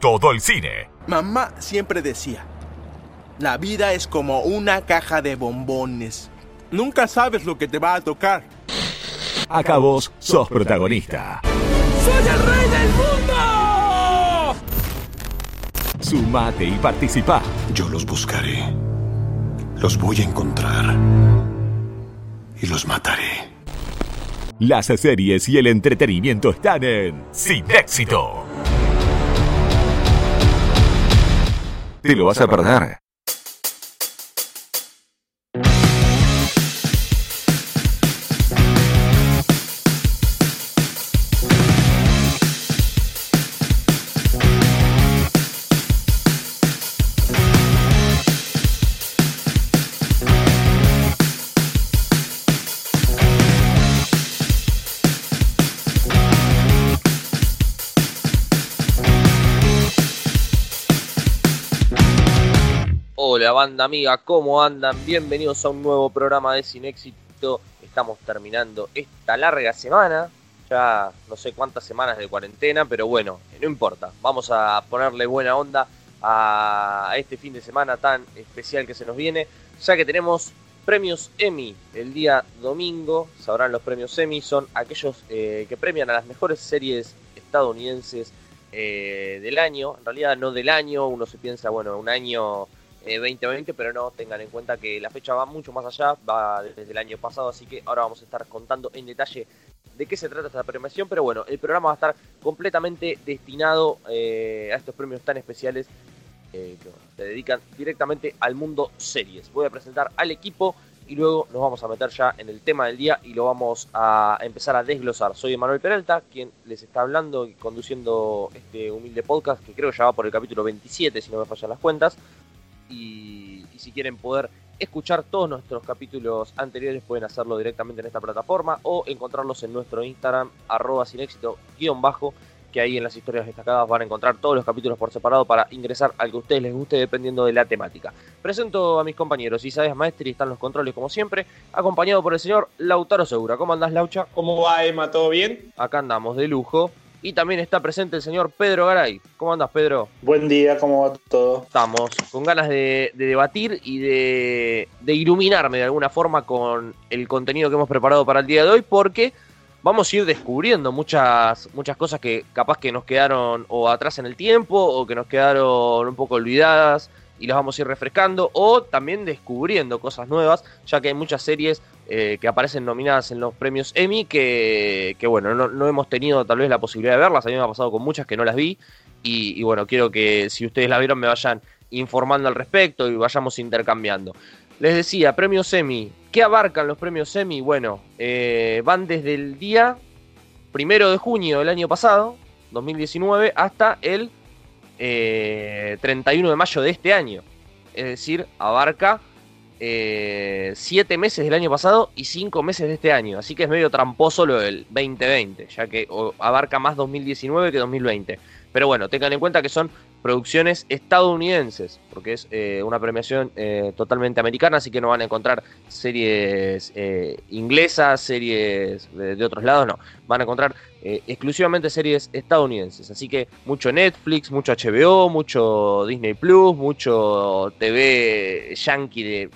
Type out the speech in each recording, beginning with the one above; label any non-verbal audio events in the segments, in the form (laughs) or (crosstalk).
todo el cine. Mamá siempre decía, la vida es como una caja de bombones. Nunca sabes lo que te va a tocar. Acá vos sos protagonista. ¡Soy el rey del mundo! Sumate y participa. Yo los buscaré. Los voy a encontrar. Y los mataré. Las series y el entretenimiento están en Sin Éxito. Te lo vas a perder. Amiga, ¿cómo andan? Bienvenidos a un nuevo programa de Sin Éxito. Estamos terminando esta larga semana, ya no sé cuántas semanas de cuarentena, pero bueno, no importa. Vamos a ponerle buena onda a este fin de semana tan especial que se nos viene, ya que tenemos premios Emmy el día domingo. Sabrán los premios Emmy, son aquellos eh, que premian a las mejores series estadounidenses eh, del año. En realidad no del año, uno se piensa, bueno, un año 2020, pero no tengan en cuenta que la fecha va mucho más allá, va desde el año pasado, así que ahora vamos a estar contando en detalle de qué se trata esta premiación, pero bueno, el programa va a estar completamente destinado eh, a estos premios tan especiales eh, que se dedican directamente al mundo series. Voy a presentar al equipo y luego nos vamos a meter ya en el tema del día y lo vamos a empezar a desglosar. Soy Emanuel Peralta, quien les está hablando y conduciendo este humilde podcast que creo ya va por el capítulo 27, si no me fallan las cuentas. Y, y, si quieren poder escuchar todos nuestros capítulos anteriores pueden hacerlo directamente en esta plataforma o encontrarlos en nuestro Instagram arroba sin éxito guion bajo que ahí en las historias destacadas van a encontrar todos los capítulos por separado para ingresar al que a ustedes les guste dependiendo de la temática. Presento a mis compañeros Isabel Maestri, están los controles como siempre, acompañado por el señor Lautaro Segura. ¿Cómo andás Laucha? ¿Cómo va Emma? ¿Todo bien? Acá andamos de lujo. Y también está presente el señor Pedro Garay. ¿Cómo andas, Pedro? Buen día, ¿cómo va todo? Estamos con ganas de, de debatir y de, de, iluminarme de alguna forma con el contenido que hemos preparado para el día de hoy, porque vamos a ir descubriendo muchas, muchas cosas que capaz que nos quedaron o atrás en el tiempo o que nos quedaron un poco olvidadas y las vamos a ir refrescando o también descubriendo cosas nuevas, ya que hay muchas series eh, que aparecen nominadas en los premios Emmy que, bueno, no, hemos tenido tal vez la posibilidad de verlas, a mí me ha pasado con muchas que no las vi y, y, bueno, quiero que si ustedes las vieron me vayan informando al respecto y vayamos intercambiando. Les decía, premios Emmy, ¿qué abarcan los premios Emmy? Bueno, eh, van desde el día primero de junio del año pasado, 2019, hasta el eh, 31 de mayo de este año. Es decir, abarca eh, siete meses del año pasado y cinco meses de este año. Así que es medio tramposo lo del 2020, ya que abarca más 2019 que 2020. Pero bueno, tengan en cuenta que son producciones estadounidenses, porque es eh, una premiación eh, totalmente americana, así que no van a encontrar series eh, inglesas, series de, de, otros lados, no. Van a encontrar exclusivamente series estadounidenses. Así que mucho Netflix, mucho HBO, mucho Disney Plus, mucho TV yankee de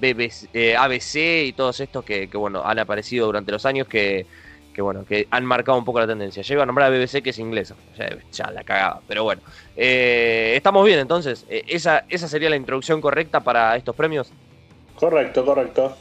BBC, eh, ABC y todos estos que, que, bueno, han aparecido durante los años que, que, bueno, que han marcado un poco la tendencia. Llego a nombrar a BBC que es inglesa, ya, ya la cagaba, pero bueno. Eh, estamos bien entonces, eh, esa, esa sería la introducción correcta para estos premios. Correcto, correcto.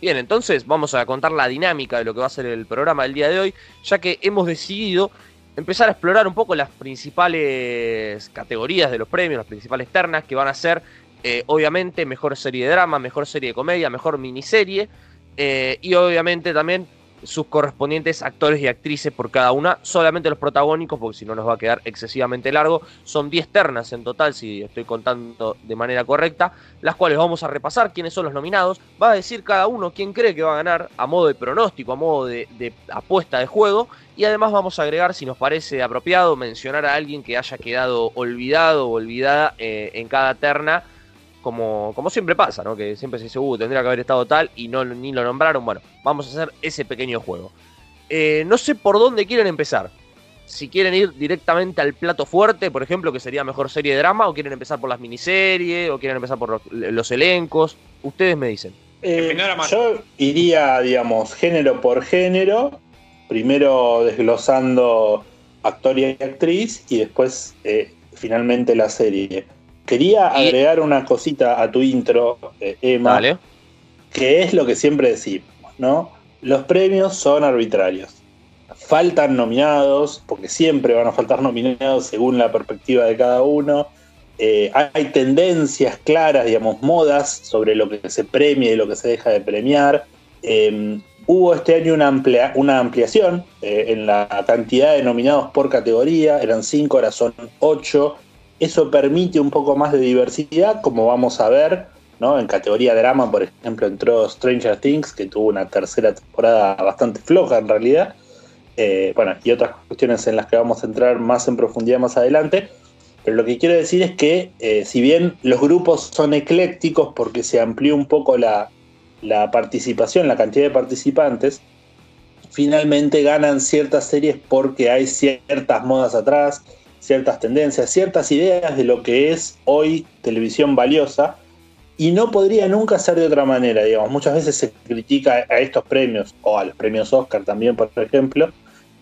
Bien, entonces vamos a contar la dinámica de lo que va a ser el programa del día de hoy, ya que hemos decidido empezar a explorar un poco las principales categorías de los premios, las principales ternas que van a ser eh, obviamente mejor serie de drama, mejor serie de comedia, mejor miniserie eh, y obviamente también sus correspondientes actores y actrices por cada una, solamente los protagónicos, porque si no nos va a quedar excesivamente largo. Son 10 ternas en total, si estoy contando de manera correcta, las cuales vamos a repasar quiénes son los nominados. Va a decir cada uno quién cree que va a ganar a modo de pronóstico, a modo de, apuesta de juego. Y además vamos a agregar, si nos parece apropiado, mencionar a alguien que haya quedado olvidado o olvidada eh, en cada terna como, como siempre pasa, ¿no? Que siempre se dice, uh, tendría que haber estado tal y no ni lo nombraron. Bueno, vamos a hacer ese pequeño juego. Eh, no sé por dónde quieren empezar. si quieren ir directamente al plato fuerte, por ejemplo, que sería mejor serie de drama, o quieren empezar por las miniseries, o quieren empezar por los, los elencos. Ustedes me dicen. Eh, yo iría, digamos, género por género, primero desglosando actor y actriz y después eh, finalmente la serie. Quería agregar una cosita a tu intro, eh, Emma, Dale. que es lo que siempre decimos, ¿no? Los premios son arbitrarios. Faltan nominados, porque siempre van a faltar nominados según la perspectiva de cada uno. Eh, hay tendencias claras, digamos, modas sobre lo que se premia y lo que se deja de premiar. Eh, hubo este año una, amplia, una ampliación eh, en la cantidad de nominados por categoría, eran cinco, ahora son ocho. Eso permite un poco más de diversidad, como vamos a ver, ¿no? En categoría drama, por ejemplo, entró Stranger Things, que tuvo una tercera temporada bastante floja en realidad. Eh, bueno, y otras cuestiones en las que vamos a entrar más en profundidad más adelante. Pero lo que quiero decir es que, eh, si bien los grupos son eclécticos porque se amplió un poco la, la participación, la cantidad de participantes, finalmente ganan ciertas series porque hay ciertas modas atrás, ciertas tendencias, ciertas ideas de lo que es hoy televisión valiosa. Y no podría nunca ser de otra manera, digamos. Muchas veces se critica a estos premios, o a los premios Oscar también, por ejemplo,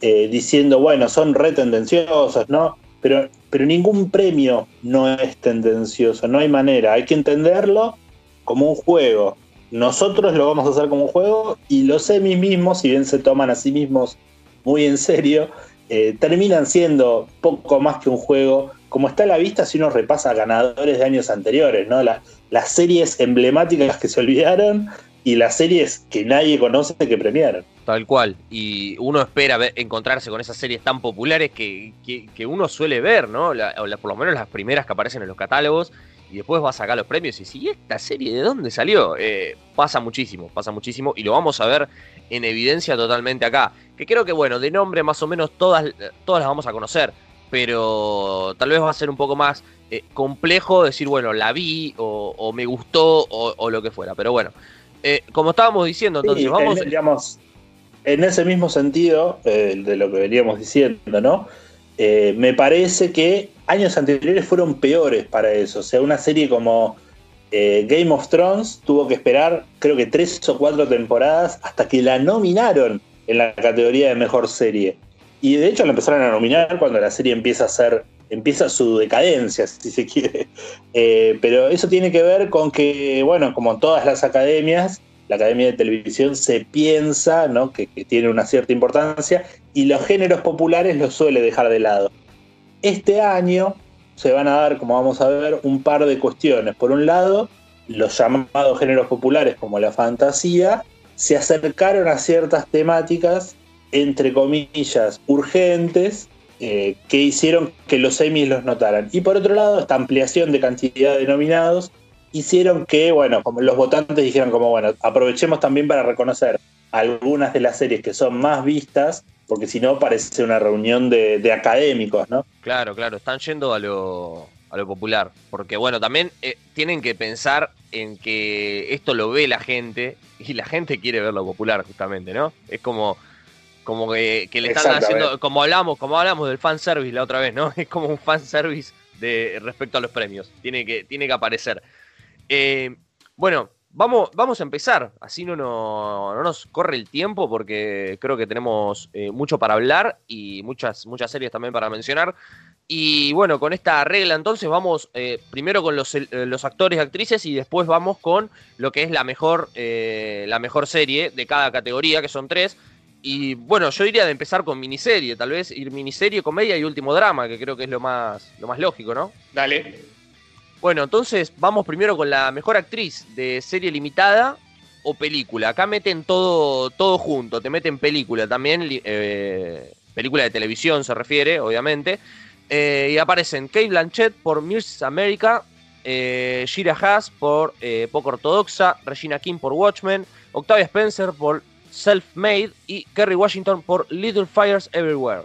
eh, diciendo, bueno, son re tendenciosos, ¿no? Pero, pero ningún premio no es tendencioso, no hay manera. Hay que entenderlo como un juego. Nosotros lo vamos a hacer como un juego y los semis mismos, si bien se toman a sí mismos muy en serio, eh, terminan siendo poco más que un juego. Como está a la vista si uno repasa ganadores de años anteriores, ¿no? La, las series emblemáticas que se olvidaron y las series que nadie conoce que premiaron. Tal cual. Y uno espera ver, encontrarse con esas series tan populares que, que, uno suele ver, ¿no? Por lo menos las primeras que aparecen en los catálogos. Y después va a sacar los premios y si ¿y esta serie de dónde salió? Eh, pasa muchísimo, pasa muchísimo. Y lo vamos a ver en evidencia totalmente acá. Que creo que, bueno, de nombre más o menos todas, todas las vamos a conocer. Pero tal vez va a ser un poco más eh, complejo decir, bueno, la vi o, o me gustó o, o, lo que fuera. Pero bueno, eh, como estábamos diciendo, entonces sí, vamos... En, digamos, en ese mismo sentido de lo que veníamos diciendo, ¿no? Me parece que años anteriores fueron peores para eso. O sea, una serie como eh, Game of Thrones tuvo que esperar, creo que tres o cuatro temporadas hasta que la nominaron en la categoría de mejor serie. Y de hecho la empezaron a nominar cuando la serie empieza a ser empieza su decadencia, (laughs) si se quiere. Eh, pero eso tiene que ver con que, bueno, como todas las academias, la Academia de Televisión se piensa ¿no? que, que, tiene una cierta importancia y los géneros populares los suele dejar de lado. Este año se van a dar, como vamos a ver, un par de cuestiones. Por un lado, los llamados géneros populares como la fantasía se acercaron a ciertas temáticas, entre comillas, urgentes, eh, que hicieron que los semis los notaran. Y por otro lado, esta ampliación de cantidad de nominados hicieron que, bueno, como los votantes dijeron como, bueno, aprovechemos también para reconocer algunas de las series que son más vistas, porque si no parece una reunión de, de, académicos, ¿no? Claro, claro, están yendo a lo, a lo popular, porque bueno, también eh, tienen que pensar en que esto lo ve la gente (laughs) y la gente quiere ver lo popular justamente, ¿no? Es como como que, que le están haciendo, como hablamos, como hablamos del fanservice la otra vez, ¿no? (laughs) Es como un fanservice de respecto a los premios. Tiene que, tiene que aparecer. Eh, bueno, vamos, vamos a empezar. Así no, no, no, nos corre el tiempo, porque creo que tenemos eh, mucho para hablar y muchas, muchas series también para mencionar. Y bueno, con esta regla entonces vamos eh, primero con los, los, actores y actrices y después vamos con lo que es la mejor, la mejor serie de cada categoría, que son tres. Y bueno, yo diría de empezar con miniserie, tal vez ir miniserie, comedia y último drama, que creo que es lo más, lo más lógico, ¿no? Dale. Bueno, entonces vamos primero con la mejor actriz de serie limitada o película. Acá meten todo, todo junto, te meten película también, eh, película de televisión se refiere, obviamente. Eh, y aparecen Kate Blanchett por Miss America, eh, Haas por Poco Ortodoxa, Regina King por Watchmen, Octavia Spencer por Self-Made y Kerry Washington por Little Fires Everywhere.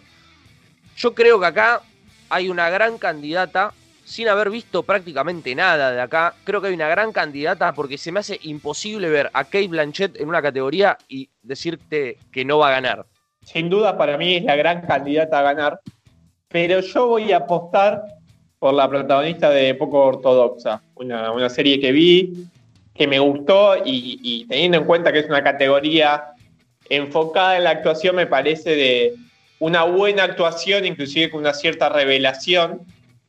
Yo creo que acá hay una gran candidata, sin haber visto prácticamente nada de acá, creo que hay una gran candidata porque se me hace imposible ver a Kate Blanchett en una categoría y decirte que no va a ganar. sin duda para mí es la gran candidata a ganar, pero yo voy a apostar por la protagonista de Poco Ortodoxa, una, serie que vi, que me gustó y, y, teniendo en cuenta que es una categoría enfocada en la actuación, me parece de una buena actuación, inclusive con una cierta revelación,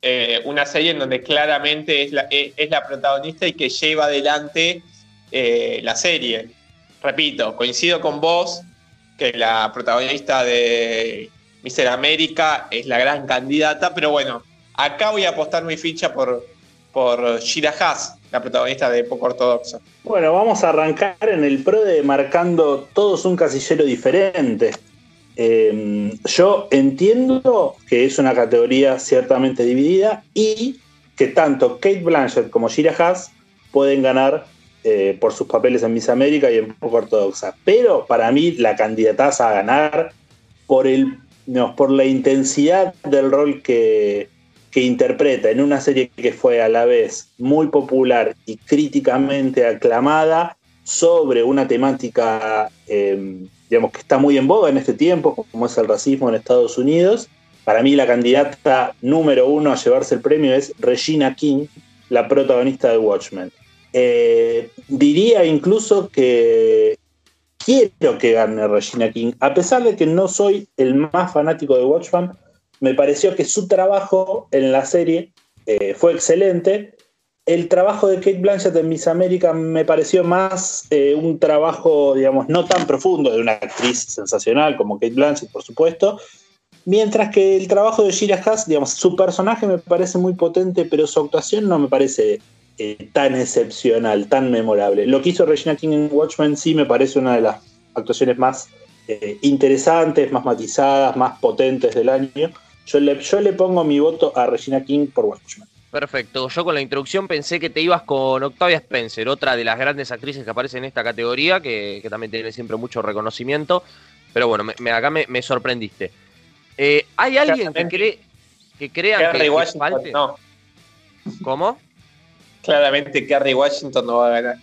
eh, una serie en donde claramente es la, es, la protagonista y que lleva adelante eh, la serie. Repito, coincido con vos que la protagonista de Mister América es la gran candidata, pero bueno, acá voy a apostar mi ficha por, por Shira Haas, la protagonista de Poco Ortodoxa. Bueno, vamos a arrancar en el pro de marcando todos un casillero diferente. Em, yo entiendo que es una categoría ciertamente dividida y que tanto Kate Blanchett como Shira Haas pueden ganar eh, por sus papeles en Miss América y en Poco Ortodoxa. Pero para mí la candidataza a ganar por, el, por la intensidad del rol que, que interpreta en una serie que fue a la vez muy popular y críticamente aclamada sobre una temática em, digamos, que está muy en boga en este tiempo, como es el racismo en Estados Unidos. Para mí la candidata número uno a llevarse el premio es Regina King, la protagonista de Watchmen. Eh, diría incluso que quiero que gane Regina King, a pesar de que no soy el más fanático de Watchmen, me pareció que su trabajo en la serie eh, fue excelente el trabajo de Kate Blanchett en Miss América me pareció más eh, un trabajo, digamos, no tan profundo de una actriz sensacional como Kate Blanchett, por supuesto. Mientras que el trabajo de Shira Haas, digamos, su personaje me parece muy potente, pero su actuación no me parece eh, tan excepcional, tan memorable. Lo que hizo Regina King en Watchmen sí me parece una de las actuaciones más eh, interesantes, más matizadas, más potentes del año. Yo le, yo le pongo mi voto a Regina King por Watchmen. Perfecto. Yo con la introducción pensé que te ibas con Octavia Spencer, otra de las grandes actrices que aparece en esta categoría, que, también tiene siempre mucho reconocimiento. Pero bueno, me, acá me, sorprendiste. Eh, ¿Hay alguien que cree que crea que, Washington, No. ¿Cómo? Claramente Kerry Washington no va a ganar.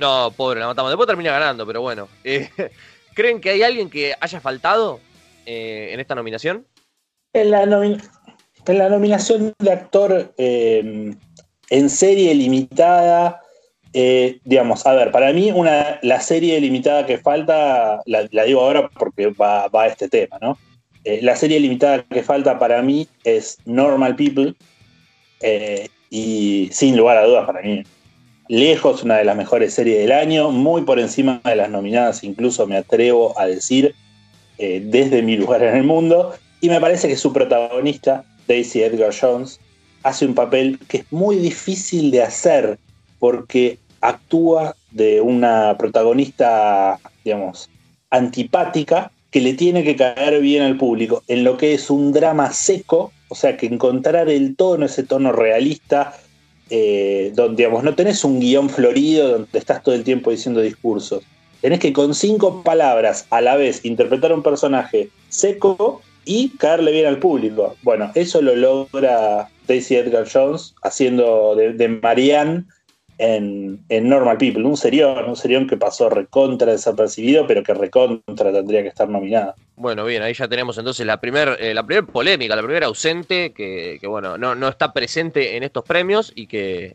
No, pobre, la matamos. Después termina ganando, pero bueno. Eh, (laughs) ¿Creen que hay alguien que haya faltado eh, en esta nominación? En la nominación en la nominación de actor eh, en serie limitada, eh, digamos, a ver, para mí una, la serie limitada que falta, la, digo ahora porque va, a este tema, ¿no? Eh, la serie limitada que falta para mí es Normal People y sin lugar a dudas para mí, lejos una de las mejores series del año, muy por encima de las nominadas, incluso me atrevo a decir, desde mi lugar en el mundo, y me parece que su protagonista, Daisy Edgar Jones, hace un papel que es muy difícil de hacer porque actúa de una protagonista, digamos, antipática que le tiene que caer bien al público, en lo que es un drama seco, o sea, que encontrar el tono, ese tono realista, eh, donde, digamos, no tenés un guion florido donde estás todo el tiempo diciendo discursos. Tenés que con cinco palabras a la vez interpretar un personaje seco y caerle bien al público. Bueno, eso lo logra Daisy Edgar Jones haciendo de, Marianne en, Normal People, un serión, un serión que pasó recontra desapercibido, pero que recontra tendría que estar nominada. Bueno, bien, ahí ya tenemos entonces la primera eh, primer polémica, la primera ausente que, bueno, no, no está presente en estos premios y que,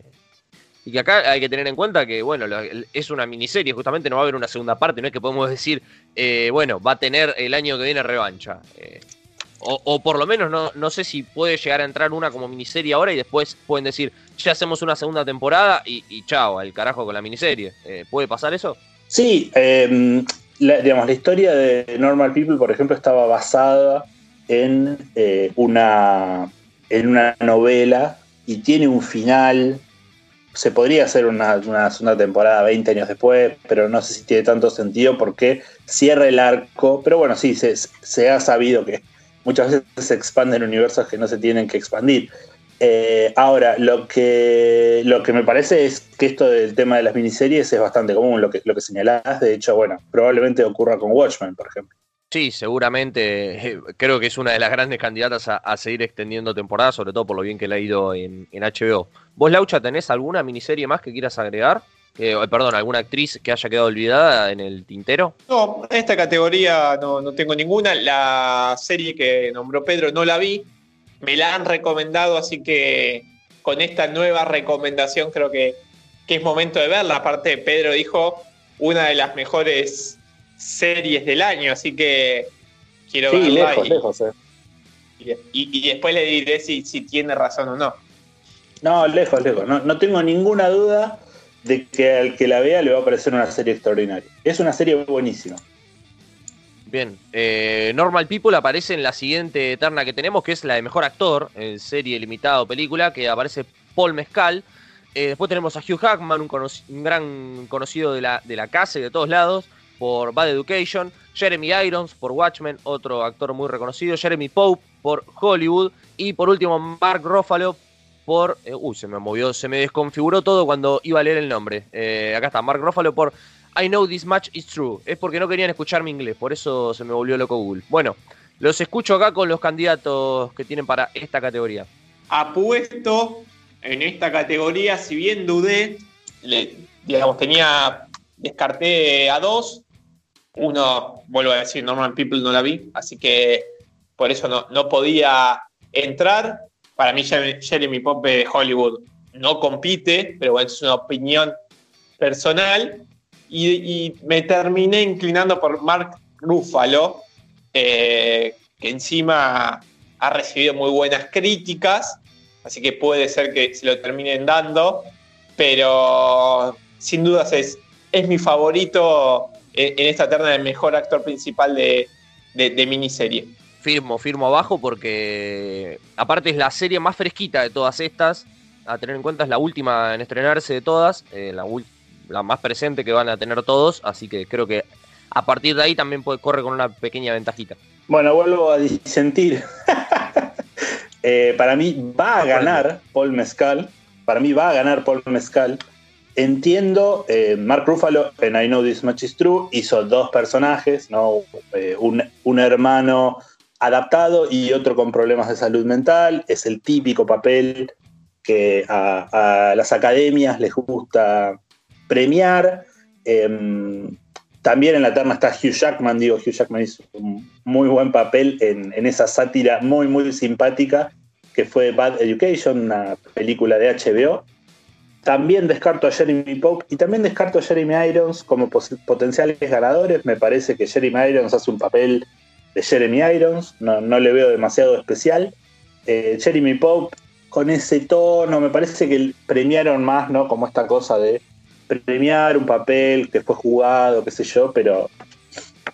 y que acá hay que tener en cuenta que, bueno, es una miniserie, justamente no va a haber una segunda parte, no es que podemos decir, eh, bueno, va a tener el año que viene revancha. Eh, o, por lo menos no, no sé si puede llegar a entrar una como miniserie ahora y después pueden decir, ya hacemos una segunda temporada y, chao, al carajo con la miniserie. Eh, ¿Puede pasar eso? Sí, em, la, digamos, la historia de Normal People, por ejemplo, estaba basada en, eh, una, en una novela y tiene un final. Se podría hacer una, una, segunda temporada 20 años después, pero no sé si tiene tanto sentido porque cierra el arco. Pero bueno, sí, se, se ha sabido que muchas veces se expanden universos que no se tienen que expandir. Eh, ahora, lo que, lo que me parece es que esto del tema de las miniseries es bastante común, lo que, lo que señalás. De hecho, bueno, probablemente ocurra con Watchmen, por ejemplo. Sí, seguramente. (laughs) Creo que es una de las grandes candidatas a, seguir extendiendo temporada, sobre todo por lo bien que le ha ido en, en HBO. ¿Vos, Laucha, tenés alguna miniserie más que quieras agregar? Eh, perdón, alguna actriz que haya quedado olvidada en el tintero. No, en esta categoría no, no tengo ninguna. La serie que nombró Pedro no la vi. Me la han recomendado, así que con esta nueva recomendación creo que, que es momento de verla. Aparte, Pedro dijo una de las mejores series del año, así que quiero Sí, verla lejos, y, lejos, eh. y- y después le diré si, si tiene razón o no. No, lejos, lejos. No, no tengo ninguna duda de que al que la vea le va a parecer una serie extraordinaria. Es una serie buenísima. Bien, eh, Normal People aparece en la siguiente terna que tenemos, que es la de mejor actor, en serie limitada o película, que aparece Paul Mescal. Eh, después tenemos a Hugh Jackman, un, un gran conocido de la, de la casa y de todos lados, por Bad Education. Jeremy Irons por Watchmen, otro actor muy reconocido. Jeremy Pope por Hollywood. Y por último, Mark Ruffalo por. eh, uy, se me movió, se me desconfiguró todo cuando iba a leer el nombre. Eh, acá está, Mark Ruffalo por I know this much is true. Es porque no querían escuchar mi inglés, por eso se me volvió loco Google. Bueno, los escucho acá con los candidatos que tienen para esta categoría. apuesto en esta categoría, si bien dudé, digamos, tenía, descarté a dos, uno, vuelvo a decir, Normal People no la vi, así que por eso no, no podía entrar. Para mí Jeremy Pope de Hollywood no compite, pero bueno, es una opinión personal. Y, me terminé inclinando por Mark Ruffalo, eh, que encima ha recibido muy buenas críticas, así que puede ser que se lo terminen dando, pero sin dudas es, es mi favorito en, esta terna del mejor actor principal de, de- de miniserie. Firmo, firmo abajo porque aparte es la serie más fresquita de todas estas. A tener en cuenta es la última en estrenarse de todas, eh, la, más presente que van a tener todos, así que creo que a partir de ahí también puede, corre con una pequeña ventajita. Bueno, vuelvo a disentir. (laughs) Eh, para mí va a ganar Paul Mescal. Para mí va a ganar Paul Mescal. Entiendo, eh, Mark Ruffalo en I Know This Much Is True hizo dos personajes, ¿no? Un, un hermano adaptado y otro con problemas de salud mental. Es el típico papel que a, las academias les gusta premiar. Em, también en la terna está Hugh Jackman, digo, Hugh Jackman hizo un muy buen papel en, en esa sátira muy, muy simpática que fue Bad Education, una película de HBO. También descarto a Jeremy Pope y también descarto a Jeremy Irons como potenciales ganadores. Me parece que Jeremy Irons hace un papel de Jeremy Irons, no, no le veo demasiado especial. Eh, Jeremy Pope con ese tono, me parece que premiaron más, ¿no? Como esta cosa de premiar un papel que fue jugado, qué sé yo, pero,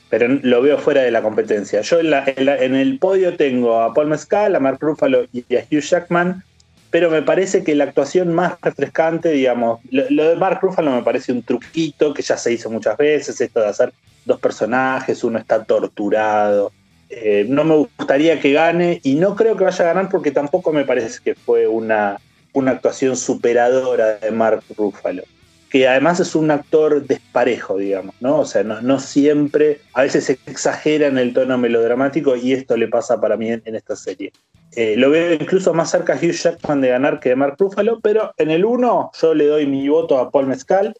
pero lo veo fuera de la competencia. Yo en, la- en la- en el podio tengo a Paul Mescal, a Mark Ruffalo y a Hugh Jackman, pero me parece que la actuación más refrescante, digamos, lo, lo de Mark Ruffalo me parece un truquito que ya se hizo muchas veces, esto de hacer dos personajes, uno está torturado. Eh, no me gustaría que gane y no creo que vaya a ganar porque tampoco me parece que fue una, una actuación superadora de Mark Ruffalo que además es un actor desparejo, digamos, ¿no? O sea, no, no siempre, a veces se exagera en el tono melodramático y esto le pasa para mí en, esta serie. Eh, lo veo incluso más cerca a Hugh Jackman de ganar que de Mark Ruffalo, pero en el 1 yo le doy mi voto a Paul Mescal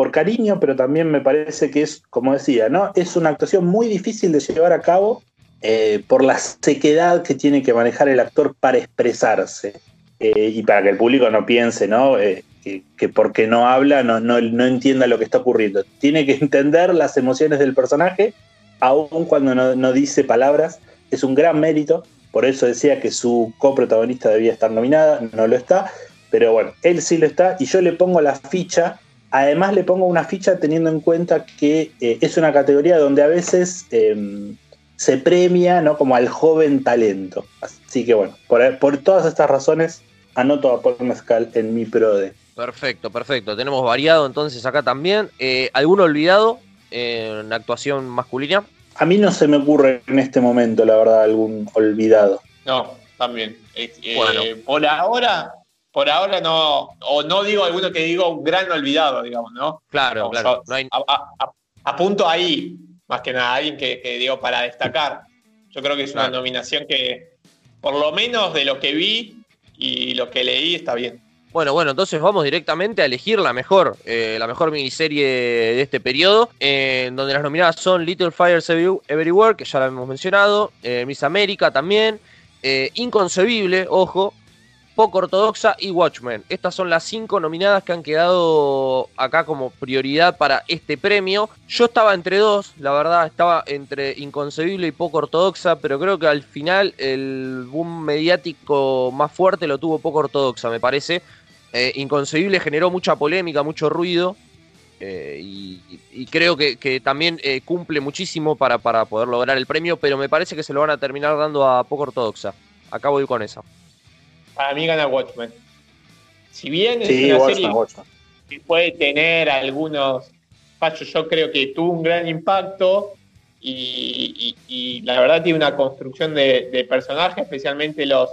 por cariño, pero también me parece que es, como decía, ¿no? Es una actuación muy difícil de llevar a cabo eh, por la sequedad que tiene que manejar el actor para expresarse. Eh, y para que el público no piense, ¿no? Eh, que, que porque no habla no, no, no entienda lo que está ocurriendo. Tiene que entender las emociones del personaje, aun cuando no, no dice palabras. Es un gran mérito. Por eso decía que su coprotagonista debía estar nominada, no lo está. Pero bueno, él sí lo está y yo le pongo la ficha. Además le pongo una ficha teniendo en cuenta que eh, es una categoría donde a veces eh, se premia ¿no? como al joven talento. Así que bueno, por, por todas estas razones anoto a Paul Mezcal en mi PRODE. Perfecto, perfecto. Tenemos variado entonces acá también. Eh, ¿Alguno olvidado en actuación masculina? A mí no se me ocurre en este momento, la verdad, algún olvidado. No, también. Eh, eh, Bueno. Por ahora, por ahora no, o no digo alguno que digo un gran olvidado, digamos, ¿no? Claro, No, claro. yo No hay- a- a- apunto ahí, más que nada, alguien que, que digo para destacar. Yo creo que es una Claro. nominación que, por lo menos de lo que vi y lo que leí, está bien. Bueno, bueno, entonces vamos directamente a elegir la mejor, eh, la mejor miniserie de este periodo, eh, en donde las nominadas son Little Fires Everywhere, que ya la hemos mencionado, eh, Miss América también, Inconcebible, ojo, poco ortodoxa y Watchmen. Estas son las cinco nominadas que han quedado acá como prioridad para este premio. Yo estaba entre dos, la verdad, estaba entre inconcebible y poco ortodoxa, pero creo que al final el boom mediático más fuerte lo tuvo poco ortodoxa, me parece. Eh, inconcebible generó mucha polémica, mucho ruido. Eh, y, creo que, también eh, cumple muchísimo para, para poder lograr el premio, pero me parece que se lo van a terminar dando a poco ortodoxa. Acabo de ir con esa para mí gana Watchmen. Si bien es una serie que puede tener algunos fallos, yo creo que tuvo un gran impacto y, la verdad tiene una construcción de, personajes, especialmente los,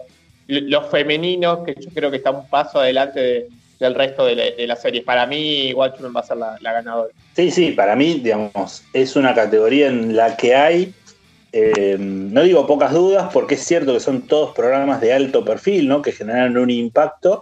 los femeninos, que yo creo que está un paso adelante del resto de la, serie. Para mí, Watchmen va a ser la, la, ganadora. Sí, sí, para mí, digamos, es una categoría en la que hay eh, no digo pocas dudas, porque es cierto que son todos programas de alto perfil, ¿no? Que generan un impacto,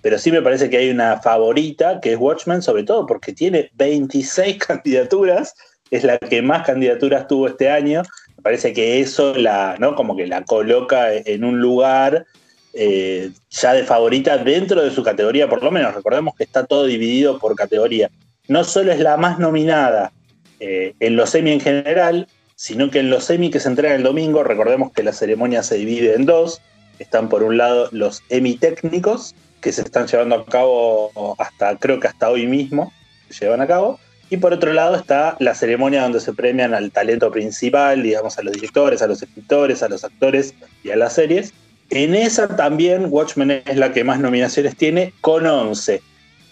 pero sí me parece que hay una favorita, que es Watchmen, sobre todo porque tiene 26 (laughs) candidaturas, es la que más candidaturas tuvo este año. Me parece que eso la, ¿no? Como que la coloca en un lugar eh, ya de favorita dentro de su categoría, por lo menos. Recordemos que está todo dividido por categoría. No solo es la más nominada eh, en los semi en general, sino que en los semi que se entregan el domingo, recordemos que la ceremonia se divide en dos. Están por un lado los EMI técnicos, que se están llevando a cabo hasta, creo que hasta hoy mismo, se llevan a cabo. Y por otro lado está la ceremonia donde se premian al talento principal, digamos, a los directores, a los escritores, a los actores y a las series. En esa también Watchmen es la que más nominaciones tiene, con 11.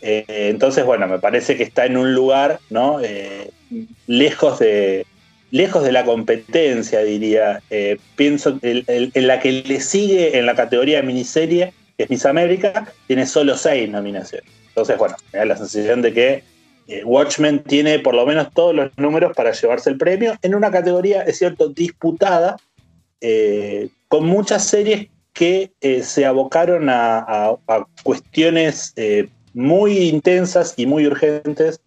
Eh, entonces, bueno, me parece que está en un lugar, ¿no? Eh, lejos de, lejos de la competencia, diría. Eh, pienso en, la que le sigue en la categoría de miniserie, que es Miss América, tiene solo seis nominaciones. Entonces, bueno, me da la sensación de que eh, Watchmen tiene por lo menos todos los números para llevarse el premio en una categoría, es cierto, disputada, eh, con muchas series que se abocaron a cuestiones muy intensas y muy urgentes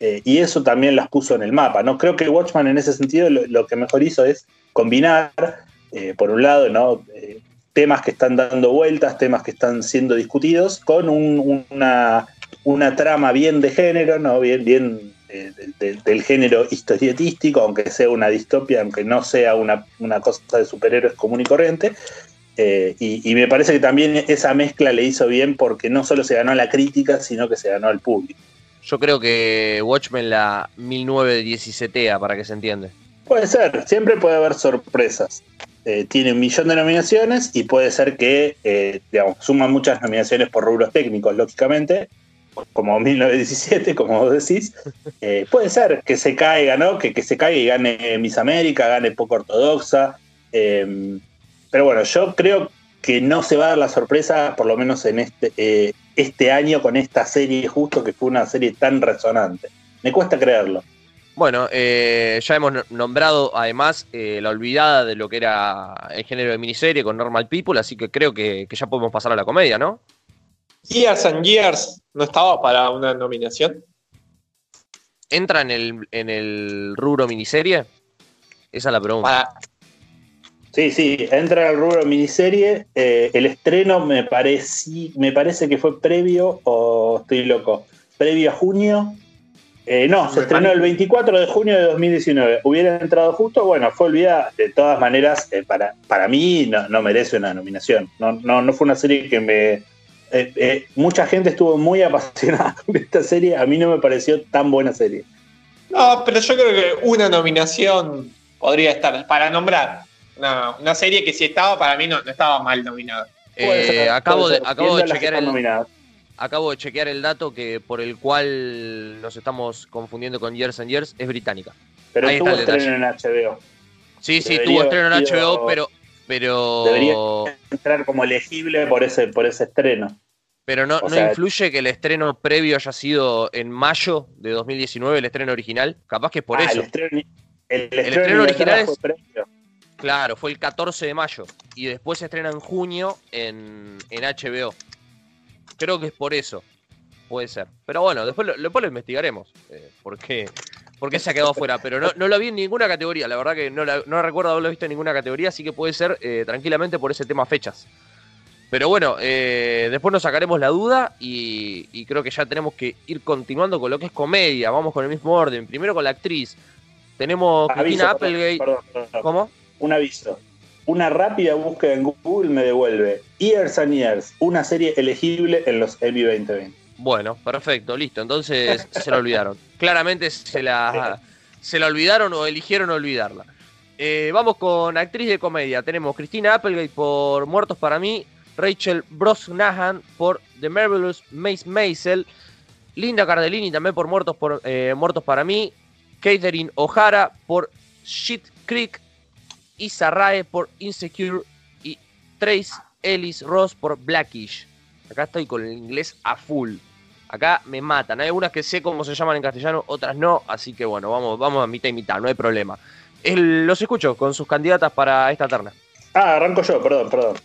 eh, y eso también las puso en el mapa. ¿no? Creo que Watchman en ese sentido lo, que mejor hizo es combinar, eh, por un lado, ¿no? Eh, temas que están dando vueltas, temas que están siendo discutidos, con una, una, trama bien de género, ¿no? bien, bien del género historietístico, aunque sea una distopia, aunque no sea una, cosa de superhéroes común y corriente. y, y, me parece que también esa mezcla le hizo bien porque no solo se ganó la crítica, sino que se ganó al público. Yo creo que Watchmen la 1917 para que se entiende. Puede ser, siempre puede haber sorpresas. Eh, tiene un millón de nominaciones y puede ser que, eh, suman muchas nominaciones por rubros técnicos, lógicamente, como 1917, como vos decís. Eh, puede ser que se caiga, ¿no? Que, que se caiga y gane Miss América, gane poco ortodoxa. pero bueno, yo creo que no se va a dar la sorpresa, por lo menos en este, este año con esta serie justo que fue una serie tan resonante. Me cuesta creerlo. Bueno, eh, ya hemos nombrado además eh, la olvidada de lo que era el género de miniserie con Normal People, así que creo que, ya podemos pasar a la comedia, ¿no? Years and Years no estaba para una nominación. ¿Entra en el, en el rubro miniserie? Esa es la pregunta. Sí, sí, entra al rubro miniserie. Eh, el estreno me, me parece que fue previo, o estoy loco, previo a junio. Eh, no, se estrenó el 24 de junio de 2019. Hubiera entrado justo, bueno, fue olvidada. De todas maneras, eh, para, para mí no, merece una nominación. No, no, no fue una serie que me. mucha gente estuvo muy apasionada (laughs) con esta serie. A mí no me pareció tan buena serie. No, pero yo creo que una nominación podría estar para nombrar una, serie que si estaba, para mí no, estaba mal nominada. Eh, acabo, de, acabo de chequear el, acabo de chequear el dato que por el cual nos estamos confundiendo con Years and Years es británica. Pero Ahí tuvo estreno en HBO. Sí, sí, tuvo estreno en HBO, pero, pero. Debería entrar como elegible por ese, por ese estreno. Pero no, no influye que el estreno previo haya sido en mayo de 2019, el estreno original. Capaz que es por ah, eso. El estreno, el estreno, original es. Claro, fue el 14 de mayo. Y después se estrena en junio en, HBO. Creo que es por eso. Puede ser. Pero bueno, después lo, después lo investigaremos. Eh, ¿por, qué, por qué se ha quedado fuera? Pero no, no lo vi en ninguna categoría. La verdad que no, la- no recuerdo haberlo visto en ninguna categoría. Así que puede ser eh, tranquilamente por ese tema fechas. Pero bueno, eh, después nos sacaremos la duda y, y creo que ya tenemos que ir continuando con lo que es comedia. Vamos con el mismo orden. Primero con la actriz. Tenemos Aviso, Cristina perdón, Applegate. perdón, perdón. ¿Cómo? Un aviso. Una rápida búsqueda en Google me devuelve Years and Years, una serie elegible en los Emmy 2020. Bueno, perfecto, listo. Entonces (laughs) se la olvidaron. Claramente se la, se la olvidaron o eligieron olvidarla. Eh, vamos con actriz de comedia. Tenemos Cristina Applegate por Muertos para mí, Rachel Brosnahan por The Marvelous Mace Maisel, Linda Cardellini también por Muertos, por, eh, Muertos para mí, Catherine O'Hara por Shit Creek, Issa Rae por Insecure y Trace Ellis Ross por Blackish. Acá estoy con el inglés a full. Acá me matan. Hay algunas que sé cómo se llaman en castellano, otras no. Así que bueno, vamos, vamos a mitad y mitad, no hay problema. Los escucho con sus candidatas para esta terna. Ah, arranco yo, perdón, perdón.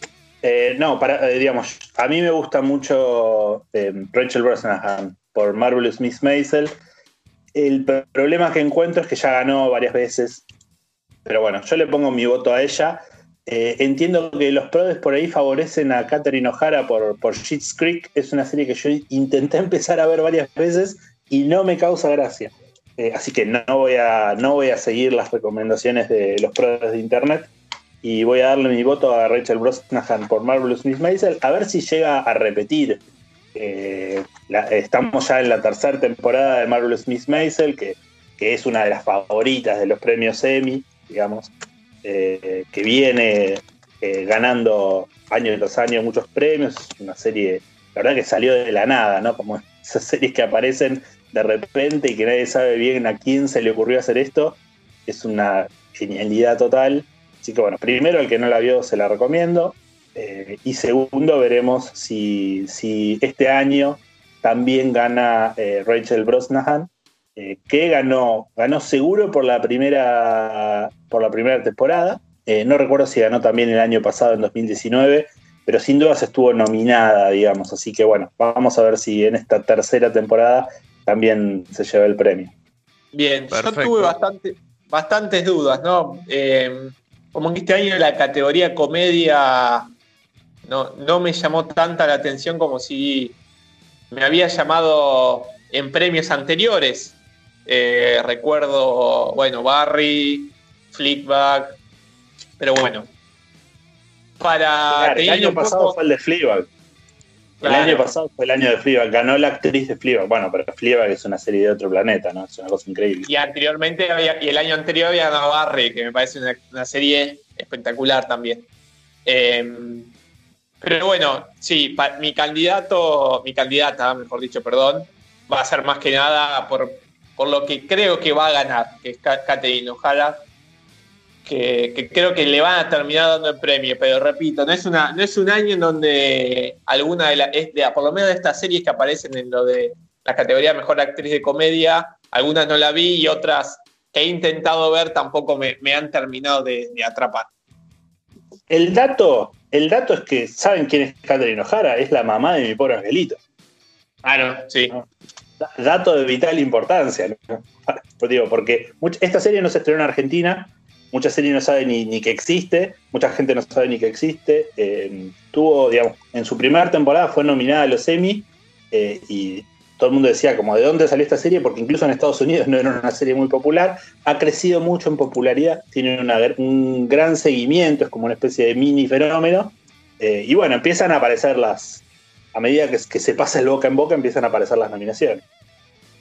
Eh, no, para, eh, digamos, a mí me gusta mucho eh, Rachel Brosnahan por Marvelous Miss Maisel. El pr- problema que encuentro es que ya ganó varias veces. Pero bueno, yo le pongo mi voto a ella. Eh, entiendo que los pros por ahí favorecen a Catherine O'Hara por, por Schitt's Creek. Es una serie que yo intenté (laughs) empezar a ver varias veces y no me causa gracia. Eh, así que no voy, a, no voy a seguir las recomendaciones de los pros de internet y voy a darle mi voto a Rachel Brosnahan por Marvelous Miss Maisel a ver si llega a repetir. Eh, estamos ya en la tercera temporada de Marvelous Miss Maisel, que, que es una de las favoritas de los premios Emmy, digamos, eh, que viene eh, ganando año tras año muchos premios. Una serie, la verdad que salió de la nada, ¿no? Como (laughs) esas series que aparecen de repente y que nadie sabe bien a quién se le ocurrió hacer esto. Es una genialidad total. Así que bueno, primero el que no la vio se la recomiendo. Eh, y segundo, veremos si, si este año también gana Rachel Brosnahan, eh, que ganó, ganó seguro por la primera, por la primera temporada. Eh, no recuerdo si ganó también el año pasado, en 2019, pero sin dudas estuvo nominada, digamos. Así que bueno, vamos a ver si en esta tercera temporada también se lleva el premio. Bien, Perfecto. yo tuve bastante, bastantes dudas, ¿no? Eh, como que este año la categoría comedia no, no me llamó tanta la atención como si me había llamado en premios anteriores. Eh, recuerdo, bueno, Barry, Flickback, pero bueno. Para Claro, el año pasado poco- fue el de. Claro. El año pasado fue el año de Fleabag. Ganó la actriz de Fleabag. Bueno, pero Fleabag es una serie de otro planeta, ¿no? Es una cosa increíble. Y anteriormente había, y el año anterior había ganado Barry, que me parece una, una serie espectacular también. Eh, pero bueno, sí, pa- mi candidato, mi candidata, mejor dicho, perdón, va a ser más que nada por, por lo que creo que va a ganar, que es Catherine O'Hara, que, que creo que le van a terminar dando el premio, pero repito, no es una, no es un año en donde alguna de las, por lo menos de estas series que aparecen en lo de la categoría Mejor Actriz de Comedia, algunas no la vi y otras que he intentado ver tampoco me, me han terminado de, de atrapar. El dato, el dato es que, ¿saben quién es Catherine O'Hara? Es la mamá de mi pobre angelito. Claro, sí. Da- Dato de vital importancia, ¿no? Pues porque much- esta serie no se estrenó en Argentina, mucha serie no sabe ni, que existe, mucha gente no sabe ni que existe. eh, tuvo, digamos, en su primera temporada fue nominada a los Emmy eh, y todo el mundo decía como de dónde salió esta serie, porque incluso en Estados Unidos (laughs) no era una serie muy popular, ha crecido mucho en popularidad, tiene una un gran seguimiento, es como una especie de mini fenómeno, eh, y bueno, empiezan a aparecer las, a medida que, se pasa el boca en boca, empiezan a aparecer las nominaciones.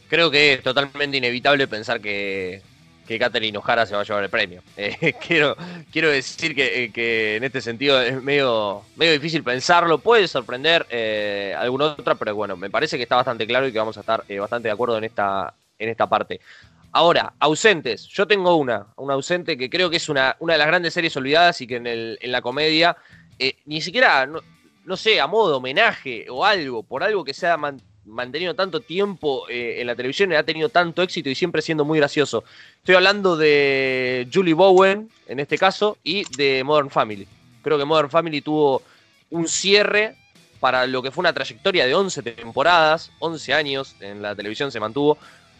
Creo que es totalmente inevitable pensar que, que Catherine O'Hara se va a llevar el premio. (laughs) Eh, quiero, quiero decir que, eh, que en este sentido es medio, medio difícil pensarlo. Puede sorprender eh, alguna otra, pero bueno, me parece que está bastante claro y que vamos a estar eh, bastante de acuerdo en esta, en esta parte. Ahora, ausentes. Yo tengo una, una ausente que creo que es una, una de las grandes series olvidadas y que en, el, en la comedia, ni siquiera, no sé, a modo homenaje o algo, por algo que se ha man- mantenido tanto tiempo eh, en la televisión y ha tenido tanto éxito y siempre siendo muy gracioso. Estoy hablando de Julie Bowen, en este caso, y de Modern Family. Creo que Modern Family tuvo un cierre para lo que fue una trayectoria de 11 temporadas, 11 años en la televisión se mantuvo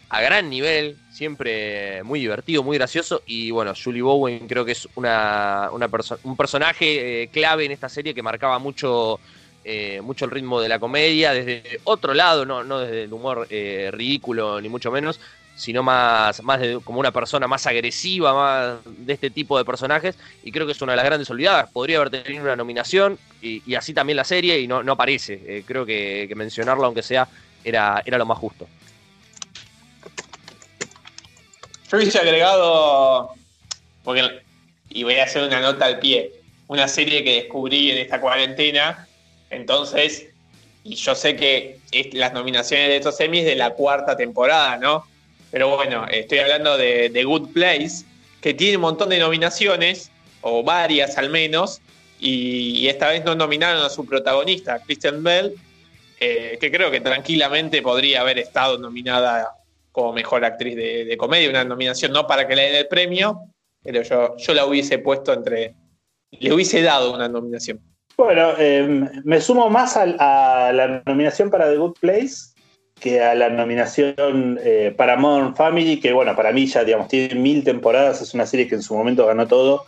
a gran nivel, siempre muy divertido, muy gracioso. Y bueno, Julie Bowen creo que es una, una un personaje eh, clave en esta serie que marcaba mucho, eh, mucho el ritmo de la comedia, desde otro lado, no, no desde el humor eh, ridículo, ni mucho menos, sino más, más como una persona más agresiva, más de este tipo de personajes. Y creo que es una de las grandes olvidadas. Podría haber tenido una nominación y, así también la serie, y no, no aparece. creo que, que mencionarlo, aunque sea, era, era lo más justo. Yo hubiese agregado, porque, y voy a hacer una nota al pie, una serie que descubrí en esta cuarentena, entonces, y yo sé que las nominaciones de estos semis de la cuarta temporada, ¿no? Pero bueno, estoy hablando de The Good Place, que tiene un montón de nominaciones, o varias al menos, y, esta vez no nominaron a su protagonista, Kristen Bell, eh, que creo que tranquilamente podría haber estado nominada como mejor actriz de, comedia, una nominación no para que le den el premio, pero yo, yo la hubiese puesto entre, le hubiese dado una nominación. Bueno, em, me sumo más a, la nominación para The Good Place que a la nominación eh, para Modern Family, que bueno, para mí ya, digamos, tiene mil temporadas, es una serie que en su momento ganó todo,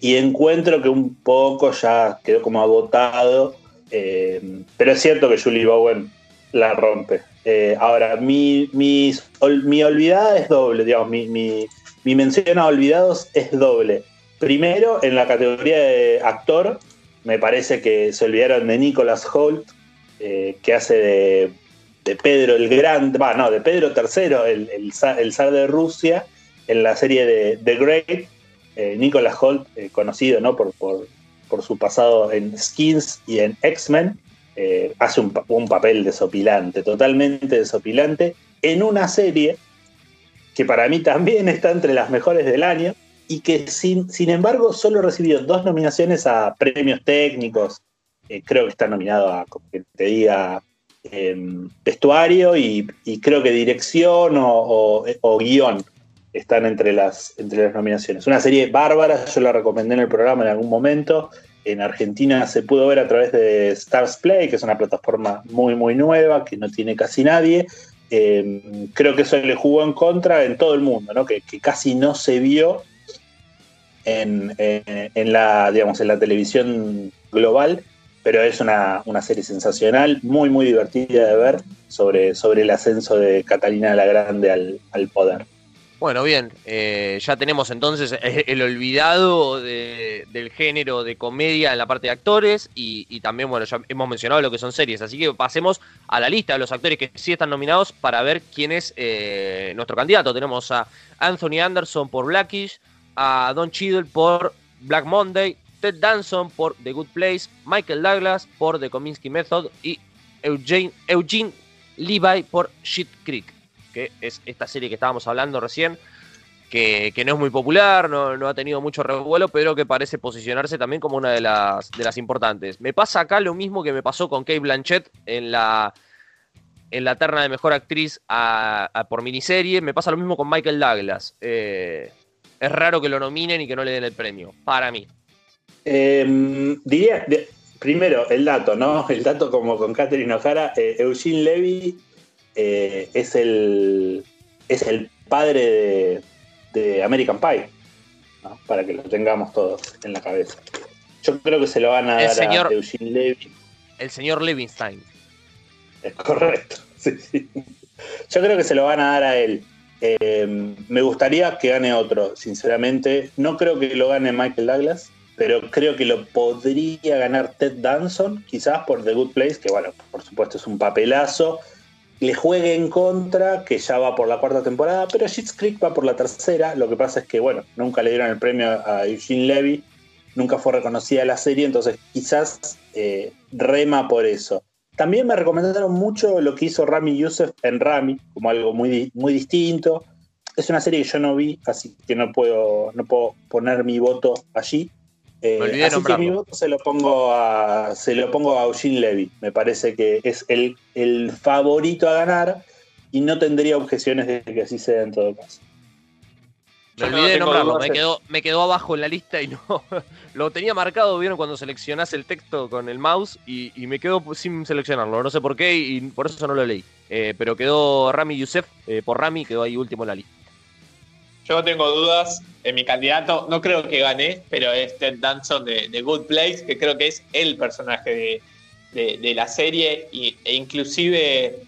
y encuentro que un poco ya quedó como agotado, em, pero es cierto que Julie Bowen la rompe. Eh, ahora, mi, mi, olvidada es doble, digamos, mi, mi, mención a olvidados es doble. Primero, en la categoría de actor, me parece que se olvidaron de Nicholas Holt, eh, que hace de, Pedro el Grande, va, no, de Pedro III, el, el, zar de Rusia, en la serie de The Great. Eh, Nicholas Holt, conocido ¿no? por, por, por su pasado en Skins y en X-Men, eh, hace un, papel desopilante, totalmente desopilante, en una serie que para mí también está entre las mejores del año y que sin, sin embargo solo recibió dos nominaciones a premios técnicos. Eh, creo que está nominado a, como que te diga, em, vestuario y, creo que dirección o, o, guion están entre las, entre las nominaciones. Una serie bárbara, yo la recomendé en el programa en algún momento en Argentina se pudo ver a través de Stars Play, que es una plataforma muy, muy nueva, que no tiene casi nadie. Eh, creo que eso le jugó en contra en todo el mundo, ¿no? que, casi no se vio en, la, digamos, en la televisión global, pero es una, serie sensacional, muy, muy divertida de ver sobre, sobre el ascenso de Catalina la Grande al poder. Bueno, bien, eh, ya tenemos entonces el olvidado del género de comedia en la parte de actores y, también, bueno, ya hemos mencionado lo que son series, así que pasemos a la lista de los actores que sí están nominados para ver quién es eh, nuestro candidato. Tenemos a Anthony Anderson por Blackish, a Don Cheadle por Black Monday, Ted Danson por The Good Place, Michael Douglas por The Kominsky Method y Eugene, Eugene Levi por Shit Creek que es esta serie que estábamos hablando recién, que, no es muy popular, no, ha tenido mucho revuelo, pero que parece posicionarse también como una de las, de las importantes. Me pasa acá lo mismo que me pasó con Kate Blanchett en la, en la terna de mejor actriz por miniserie, me pasa lo mismo con Michael Douglas. Eh, es raro que lo nominen y que no le den el premio, para mí. Em, diría, primero, el dato, ¿no? El dato como con Catherine O'Hara, eh, Eugene Levy eh, es, el, es el padre de, American Pie, para que lo tengamos todos en la cabeza. Yo creo que se lo van a dar a Eugene Levy. El señor Levinstein. Es correcto, (laughs) Yo creo que se lo van a dar a él. Eh, me gustaría que gane otro, sinceramente. No creo que lo gane Michael Douglas, pero creo que lo podría ganar Ted Danson, quizás por The Good Place, que bueno, por supuesto es un papelazo le juegue en contra, que ya va por la cuarta temporada, pero Schitt's Creek va por la tercera. Lo que pasa es que, bueno, nunca le dieron el premio a Eugene Levy, nunca fue reconocida la serie, entonces quizás eh, rema por eso. También me recomendaron mucho lo que hizo Rami Youssef en Rami, como algo muy, muy distinto. Es una serie que yo no vi, así que no puedo, no puedo poner mi voto allí. Eh, así que mi voto se lo pongo a se lo pongo a Eugene Levy. Me parece que es el, el favorito a ganar y no tendría objeciones de que así sea en todo caso. Me olvidé de nombrarlo, me quedó, me quedó abajo en la lista y no. (laughs) Lo tenía marcado, vieron cuando seleccionás el texto con el mouse y, y me quedó sin seleccionarlo. No sé por qué y por eso no lo leí. Eh, pero quedó Rami Youssef, eh, por Rami quedó ahí último en la lista. Yo tengo dudas en mi candidato, no creo que gane, pero es Ted Danson de, Good Place, que creo que es el personaje de, la serie y, e inclusive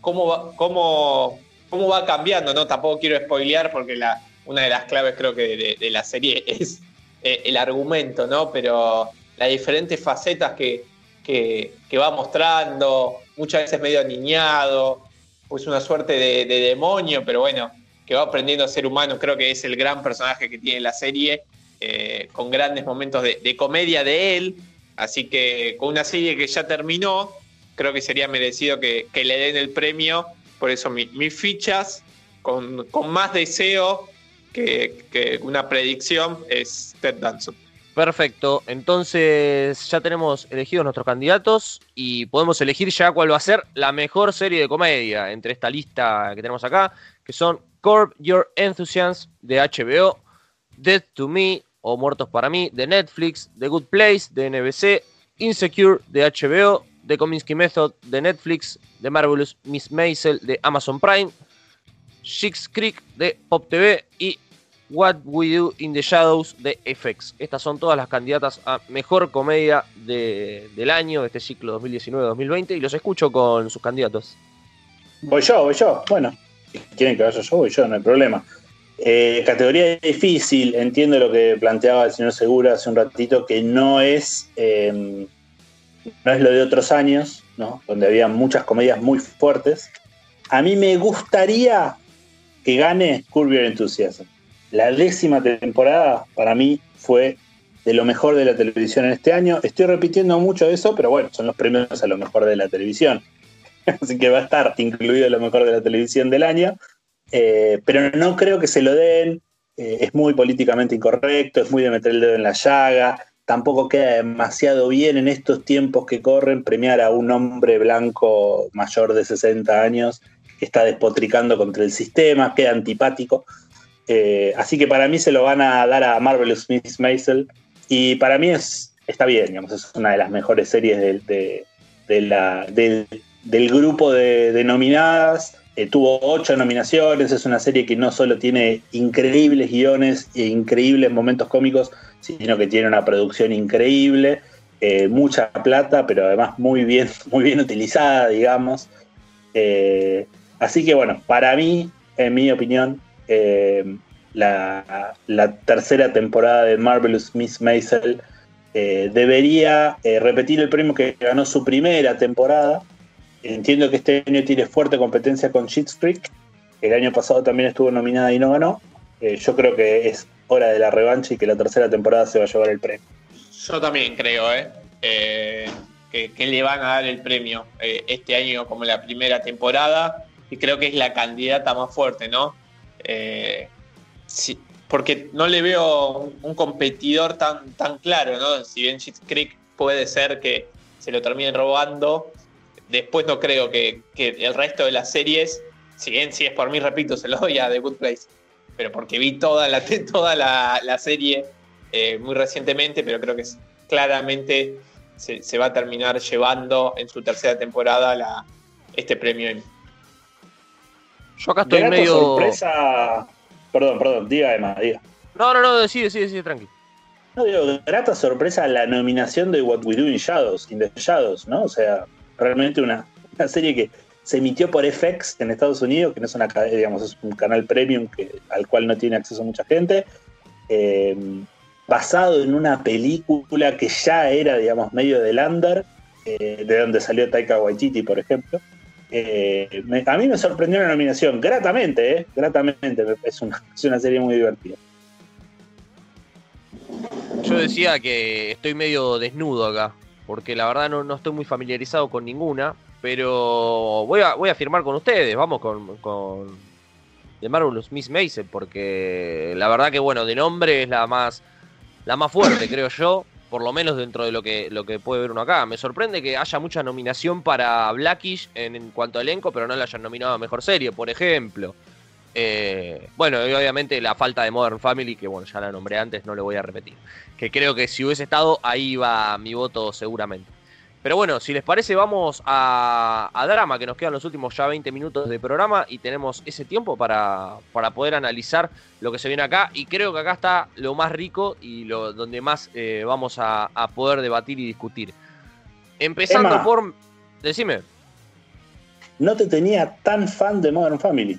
cómo va, cómo, cómo va cambiando, ¿no? Tampoco quiero spoilear porque una de las claves creo que de, la serie (laughs) es eh, el argumento, ¿no? Pero las diferentes facetas que, que, va mostrando, muchas veces medio aniñado, pues una suerte de demonio, pero bueno, que va aprendiendo a ser humano, creo que es el gran personaje que tiene la serie, eh, con grandes momentos de, comedia de él, así que con una serie que ya terminó, creo que sería merecido que, le den el premio, por eso mi- mis fichas, con, con más deseo que, que una predicción, es Ted Danson. Perfecto, entonces ya tenemos elegidos nuestros candidatos y podemos elegir ya cuál va a ser la mejor serie de comedia entre esta lista que tenemos acá, que son Curb Your Enthusiasm de HBO, Dead to Me o Muertos para mí de Netflix, The Good Place de NBC, Insecure de HBO, The Kominsky Method de Netflix, The Marvelous Miss Maisel de Amazon Prime, Schitt's Creek de Pop TV y What We Do in the Shadows de FX. Estas son todas las candidatas a mejor comedia de- del año, de este ciclo 2019-2020, y los escucho con sus candidatos. Voy yo, voy yo. Bueno, quieren que vaya yo, voy yo, no hay problema. Eh, categoría difícil, entiendo lo que planteaba el señor Segura hace un ratito, que no es, eh, no es lo de otros años, ¿no? donde había muchas comedias muy fuertes. A mí me gustaría que gane Curb Your Enthusiasm. La décima temporada para mí fue de lo mejor de la televisión en este año. Estoy repitiendo mucho eso, pero bueno, son los premios a lo mejor de la televisión. (laughs) Así que va a estar incluido lo mejor de la televisión del año. Eh, pero no creo que se lo den. Eh, es muy políticamente incorrecto, es muy de meter el dedo en la llaga. Tampoco queda demasiado bien en estos tiempos que corren premiar a un hombre blanco mayor de 60 años que está despotricando contra el sistema, queda antipático. Eh, así que para mí se lo van a dar a Marvelous Miss Maisel. Y para mí es, está bien, digamos, es una de las mejores series de, de- de la, del, del grupo de, nominadas. Eh, tuvo ocho nominaciones, es una serie que no solo tiene increíbles guiones e increíbles momentos cómicos, sino que tiene una producción increíble, eh, mucha plata, pero además muy bien, (laughs) muy bien utilizada, digamos. Eh, así que bueno, para mí, en mi opinión, eh, la, la tercera temporada de Marvelous Miss Maisel debería repetir el premio que ganó su primera temporada. Entiendo que este año tiene fuerte competencia con Schitt's Creek. El año pasado también estuvo nominada y no ganó. Eh, yo creo que es hora de la revancha y que la tercera temporada se va a llevar el premio. Yo también creo, ¿eh? Eh, que, le van a dar el premio eh, este año como la primera temporada y creo que es la candidata más fuerte, ¿no? Eh, sí, porque no le veo un, competidor tan, tan claro, ¿no? Si bien Schitt's Creek puede ser que se lo terminen robando, después no creo que, que el resto de las series, si bien si es por mí, repito, se lo doy a The Good Place, pero porque vi toda la, (laughs) toda la, la serie eh, muy recientemente, pero creo que es- claramente se, se va a terminar llevando en su tercera temporada la, este premio Emmy. Yo acá estoy Grata medio. sorpresa. Perdón, perdón, diga Emma, diga. No, no, no, decide, decide, decide, tranqui. No digo, grata sorpresa la nominación de What We Do in Shadows, in the Shadows, ¿no? O sea, realmente una, una serie que se emitió por FX en Estados Unidos, que no es una ca- digamos, es un canal premium que, al cual no tiene acceso mucha gente. eh, basado en una película que ya era, digamos, medio del under, eh, de donde salió Taika Waititi, por ejemplo. Eh, a mí me sorprendió la nominación, gratamente, ¿eh? Gratamente, me- es una, es una serie muy divertida. Yo decía que estoy medio desnudo acá, porque la verdad no, no estoy muy familiarizado con ninguna, pero voy a, voy a firmar con ustedes, vamos con, con The Marvelous Miss Maisel, porque la verdad que bueno, de nombre es la más, la más fuerte, creo yo, por lo menos dentro de lo que, lo que puede ver uno acá. Me sorprende que haya mucha nominación para Blackish en, en cuanto a elenco, pero no la hayan nominado a Mejor Serie, por ejemplo. Eh, bueno, y obviamente la falta de Modern Family, que bueno, ya la nombré antes, no lo voy a repetir. Que creo que si hubiese estado, ahí va mi voto seguramente. Pero bueno, si les parece, vamos a, a Drama, que nos quedan los últimos ya 20 minutos de programa y tenemos ese tiempo para, para poder analizar lo que se viene acá. Y creo que acá está lo más rico y lo donde más eh, vamos a, a poder debatir y discutir. Empezando Emma. por. Decime. No te tenía tan fan de Modern Family.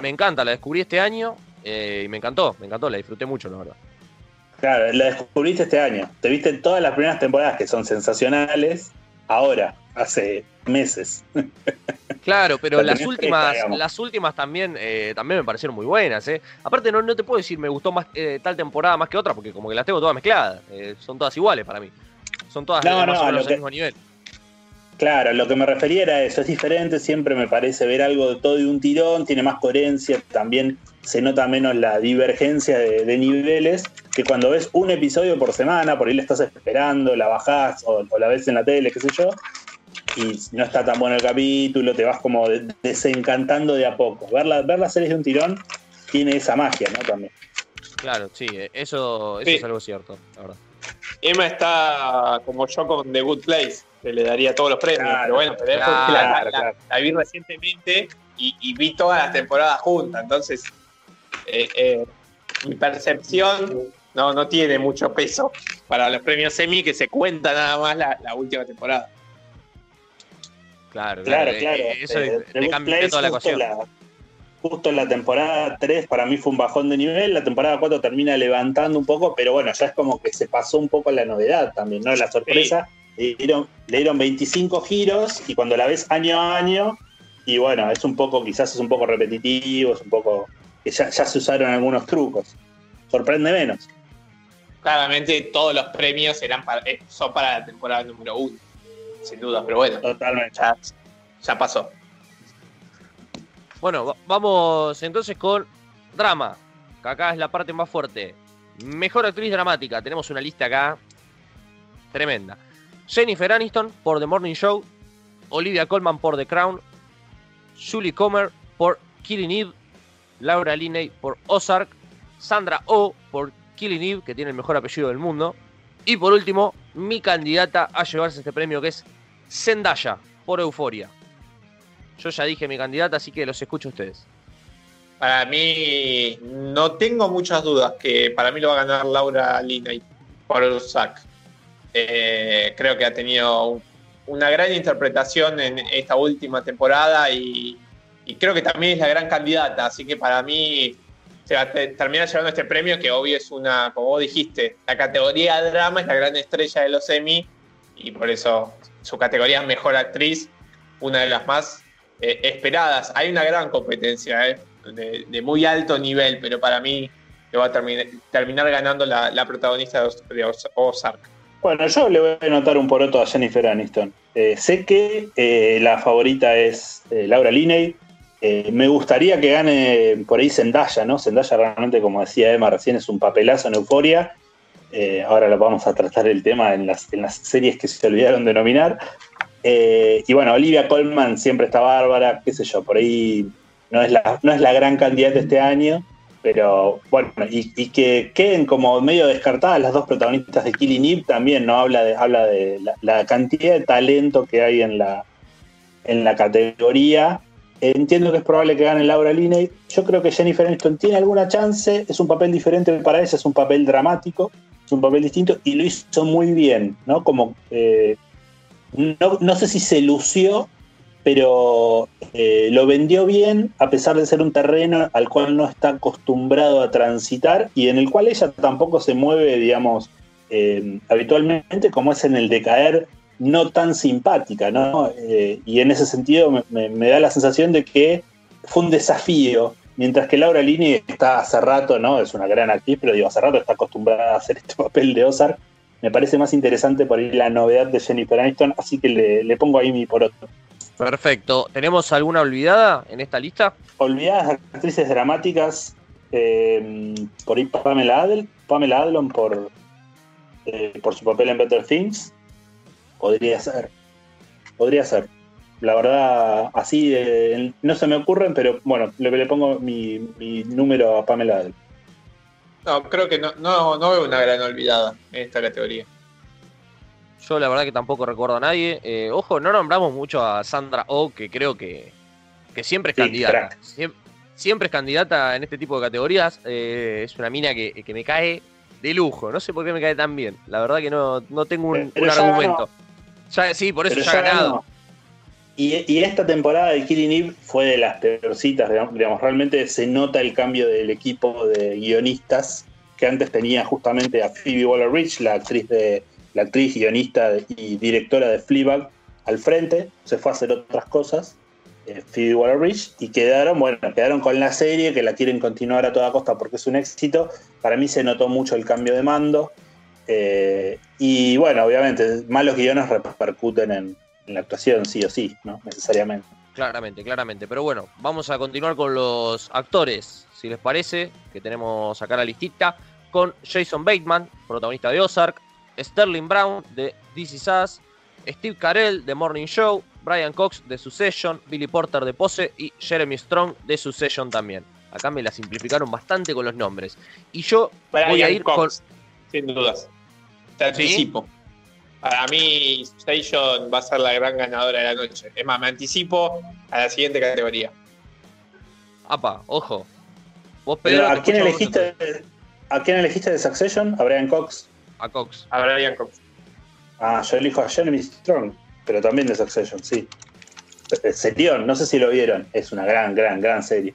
Me encanta, la descubrí este año eh, y me encantó, me encantó, la disfruté mucho, la verdad. Claro, la descubriste este año. Te viste todas las primeras temporadas que son sensacionales. Ahora, hace meses. (laughs) Claro, pero La las últimas, las últimas también, eh, también me parecieron muy buenas, ¿eh? Aparte, no, no te puedo decir me gustó más eh, tal temporada más que otra, porque como que las tengo todas mezcladas. son todas iguales para mí. Son todas No, más no, o menos al mismo nivel. Claro, lo que me refería era eso, es diferente, siempre me parece ver algo de todo de un tirón, tiene más coherencia, también se nota menos la divergencia de, de niveles, que cuando ves un episodio por semana, por ahí la estás esperando, la bajás o, o la ves en la tele, qué sé yo, y no está tan bueno el capítulo, te vas como de- desencantando de a poco. Ver, la- ver las series de un tirón tiene esa magia, ¿no? También. Claro, sí, eh, eso, eso Sí. es algo cierto, la verdad. Emma está como yo con The Good Place, que le daría todos los premios. Claro, pero bueno, pero claro, la, la- claro. la vi recientemente y, y vi todas las temporadas juntas. Entonces, eh, eh, mi percepción no, no tiene mucho peso para los premios Emmy, que se cuenta nada más la, la última temporada. Claro, Claro, eh, claro. eh, Eso le- cambia toda la justo ecuación. la- justo en la temporada 3 para mí fue un bajón de nivel, la temporada 4 termina levantando un poco, pero bueno, ya es como que se pasó un poco la novedad también, ¿no? La sorpresa. Le, dieron, le dieron 25 giros y cuando la ves año a año, y bueno, es un poco, quizás es un poco repetitivo, es un poco que ya, ya se usaron algunos trucos. Sorprende menos. Claramente todos los premios eran para, eh, son para la temporada número uno, sin duda, pero bueno, Totalmente. ya, ya pasó. Bueno, va- vamos entonces con drama, que acá es la parte más fuerte. Mejor actriz dramática, tenemos una lista acá tremenda. Jennifer Aniston por The Morning Show, Olivia Colman por The Crown, Julie Comer por Killing Eve, Laura Linney por Ozark, Sandra Oh por Killing Eve, que tiene el mejor apellido del mundo, y por último, mi candidata a llevarse este premio que es Zendaya por Euforia. Yo ya dije mi candidata, así que los escucho a ustedes. Para mí, no tengo muchas dudas que para mí lo va a ganar Laura Linney por Ozark. Eh, creo que ha tenido un- una gran interpretación en esta última temporada y, creo que también es la gran candidata. Así que para mí se va a te- terminar llevando este premio que obvio es una, como vos dijiste, la categoría drama es la gran estrella de los Emmy y por eso su categoría Mejor Actriz, una de las más eh, esperadas. Hay una gran competencia eh, de, muy alto nivel, pero para mí le va a terminar, ganando la, protagonista de, de Oz- Ozark. Bueno, yo le voy a anotar un poroto a Jennifer Aniston. Eh, sé que eh, la favorita es eh, Laura Linney. Me gustaría que gane por ahí Zendaya, ¿no? Zendaya realmente, como decía Emma recién, es un papelazo en Euforia. Ahora lo vamos a tratar el tema en las, en las series que se olvidaron de nominar. Y bueno, Olivia Colman siempre está bárbara, qué sé yo, por ahí no es la, no es la gran candidata este año, pero bueno, y, y que queden como medio descartadas las dos protagonistas de Killing Eve también, ¿no? Habla de, habla de la, cantidad de talento que hay en la, en la categoría. Entiendo que es probable que gane Laura Linney. Yo creo que Jennifer Aniston tiene alguna chance. Es un papel diferente para ella, es un papel dramático, es un papel distinto y lo hizo muy bien, ¿no? Como eh, no, no sé si se lució, pero eh, lo vendió bien a pesar de ser un terreno al cual no está acostumbrado a transitar y en el cual ella tampoco se mueve, digamos, eh, habitualmente como es en el de caer no tan simpática, ¿no? Eh, y en ese sentido me, da la sensación de que fue un desafío, mientras que Laura Linney está hace rato, ¿no? Es una gran actriz, pero digo, hace rato está acostumbrada a hacer este (laughs) papel de Ozark. Me parece más interesante por ahí la novedad de Jennifer Aniston, así que le, le pongo ahí mi poroto. Perfecto. ¿Tenemos alguna olvidada en esta lista? Olvidadas actrices dramáticas, eh, por ahí Pamela, Adel, Pamela Adlon por, eh, por su papel en Better Things. Podría ser. Podría ser. la verdad, así eh, no se me ocurren, pero bueno, le, le pongo mi, mi número a Pamela Adel. No, creo que no, no, no veo una gran olvidada en esta categoría. Yo la verdad que tampoco recuerdo a nadie. Eh, ojo, no nombramos mucho a Sandra O, que creo que, que siempre es Sí, candidata. Siempre, es candidata en este tipo de categorías. Eh, es una mina que, que me cae de lujo. No sé por qué me cae tan bien. La verdad que no, no tengo un, argumento. Ya, sí, por eso ya ha ganado. ganó. Y, y esta temporada de Killing Eve fue de las peorcitas, digamos, realmente se nota el cambio del equipo de guionistas que antes tenía justamente a Phoebe Waller-Bridge, la actriz de la actriz, guionista y directora de Fleabag, al frente, se fue a hacer otras cosas, eh, Phoebe Waller-Bridge, y quedaron, bueno, quedaron con la serie que la quieren continuar a toda costa porque es un éxito. Para mí se notó mucho el cambio de mando. eh, y bueno, obviamente, malos guiones repercuten en, en la actuación, sí o sí, ¿no? Necesariamente. Claramente, claramente. Pero bueno, vamos a continuar con los actores, si les parece, que tenemos acá la listita, con Jason Bateman, protagonista de Ozark, Sterling Brown de This Is Us, Steve Carell de Morning Show, Brian Cox de Succession, Billy Porter de Pose y Jeremy Strong de Succession también. Acá me la simplificaron bastante con los nombres. Y yo voy a Brian ir Cox, sin dudas. Te anticipo. Para mí, Station va a ser la gran ganadora de la noche. Es más, me anticipo a la siguiente categoría. con... Apa, ojo. Vos, Pero, Pedro, ¿a, quién elegiste, ¿A quién elegiste de Succession? ¿A Brian Cox? A Cox. A Brian Cox. Ah, yo elijo a Jeremy Strong, pero también de Succession, sí. Eh, Serión, no sé si lo vieron, es una gran, gran, gran serie.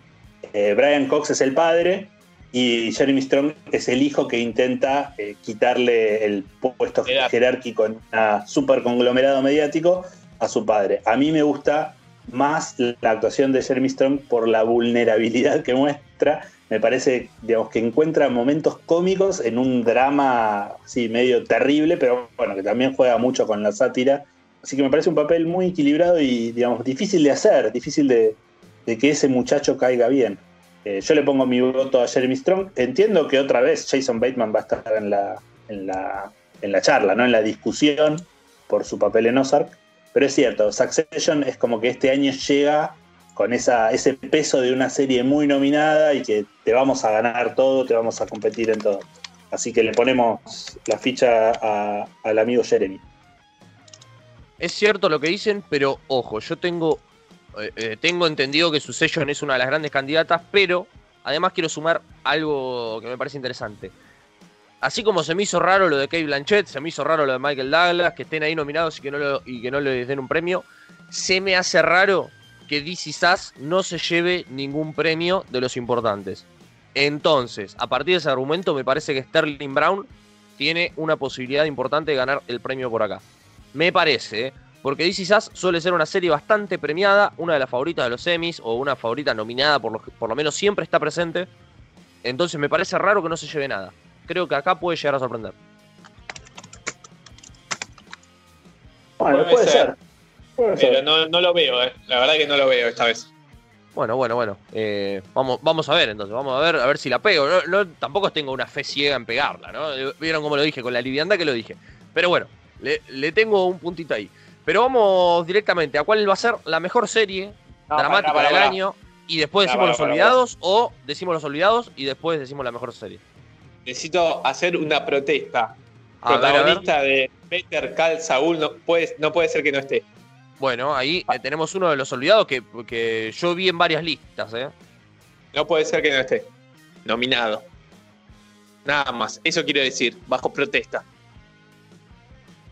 Eh, Brian Cox es el padre y Jeremy Strong es el hijo que intenta eh, quitarle el puesto jerárquico en un super conglomerado mediático a su padre. A mí me gusta más la actuación de Jeremy Strong por la vulnerabilidad que muestra. Me parece, digamos, que encuentra momentos cómicos en un drama, sí, medio terrible, pero bueno, que también juega mucho con la sátira. Así que me parece un papel muy equilibrado y, digamos, difícil de hacer, difícil de, de que ese muchacho caiga bien. Eh, yo le pongo mi voto a Jeremy Strong. Entiendo que otra vez Jason Bateman va a estar en la, en la, en la charla, ¿no? en la discusión por su papel en Ozark. Pero es cierto, Succession es como que este año llega con esa, ese peso de una serie muy nominada y que te vamos a ganar todo, te vamos a competir en todo. Así que le ponemos la ficha al amigo Jeremy. Es cierto lo que dicen, pero ojo, yo tengo, eh, eh, tengo entendido que Succession es una de las grandes candidatas, pero además quiero sumar algo que me parece interesante. Así como se me hizo raro lo de Kate Blanchett, se me hizo raro lo de Michael Douglas, que estén ahí nominados y que no, y que no les den un premio, se me hace raro que DC Sass no se lleve ningún premio de los importantes. Entonces, a partir de ese argumento, me parece que Sterling Brown tiene una posibilidad importante de ganar el premio por acá. Me parece, ¿eh? porque DC Sass suele ser una serie bastante premiada, una de las favoritas de los semis o una favorita nominada, por lo, por lo menos siempre está presente. Entonces me parece raro que no se lleve nada. Creo que acá puede llegar a sorprender. Bueno, Puede puede ser. Pero no, no lo veo, eh. la verdad que no lo veo esta vez. Bueno, bueno, bueno. eh, vamos, vamos a ver entonces, vamos a ver, a ver si la pego. No, no- tampoco tengo una fe ciega en pegarla, ¿no? Eh, Vieron cómo lo dije, con la liviandad que lo dije. Pero bueno, le, le tengo un puntito ahí. Pero vamos directamente a cuál va a ser la mejor serie No, dramática pará, pará, del año. Y después decimos los olvidados, o decimos los olvidados y después decimos la mejor serie. Necesito hacer una protesta. A ver, a ver. Protagonista de Better Call Saul no puede, no puede ser que no esté. Bueno, ahí eh, tenemos uno de los olvidados que, que yo vi en varias listas, ¿eh? No puede ser que no esté. Nominado. Nada más. Eso quiero decir. Bajo protesta.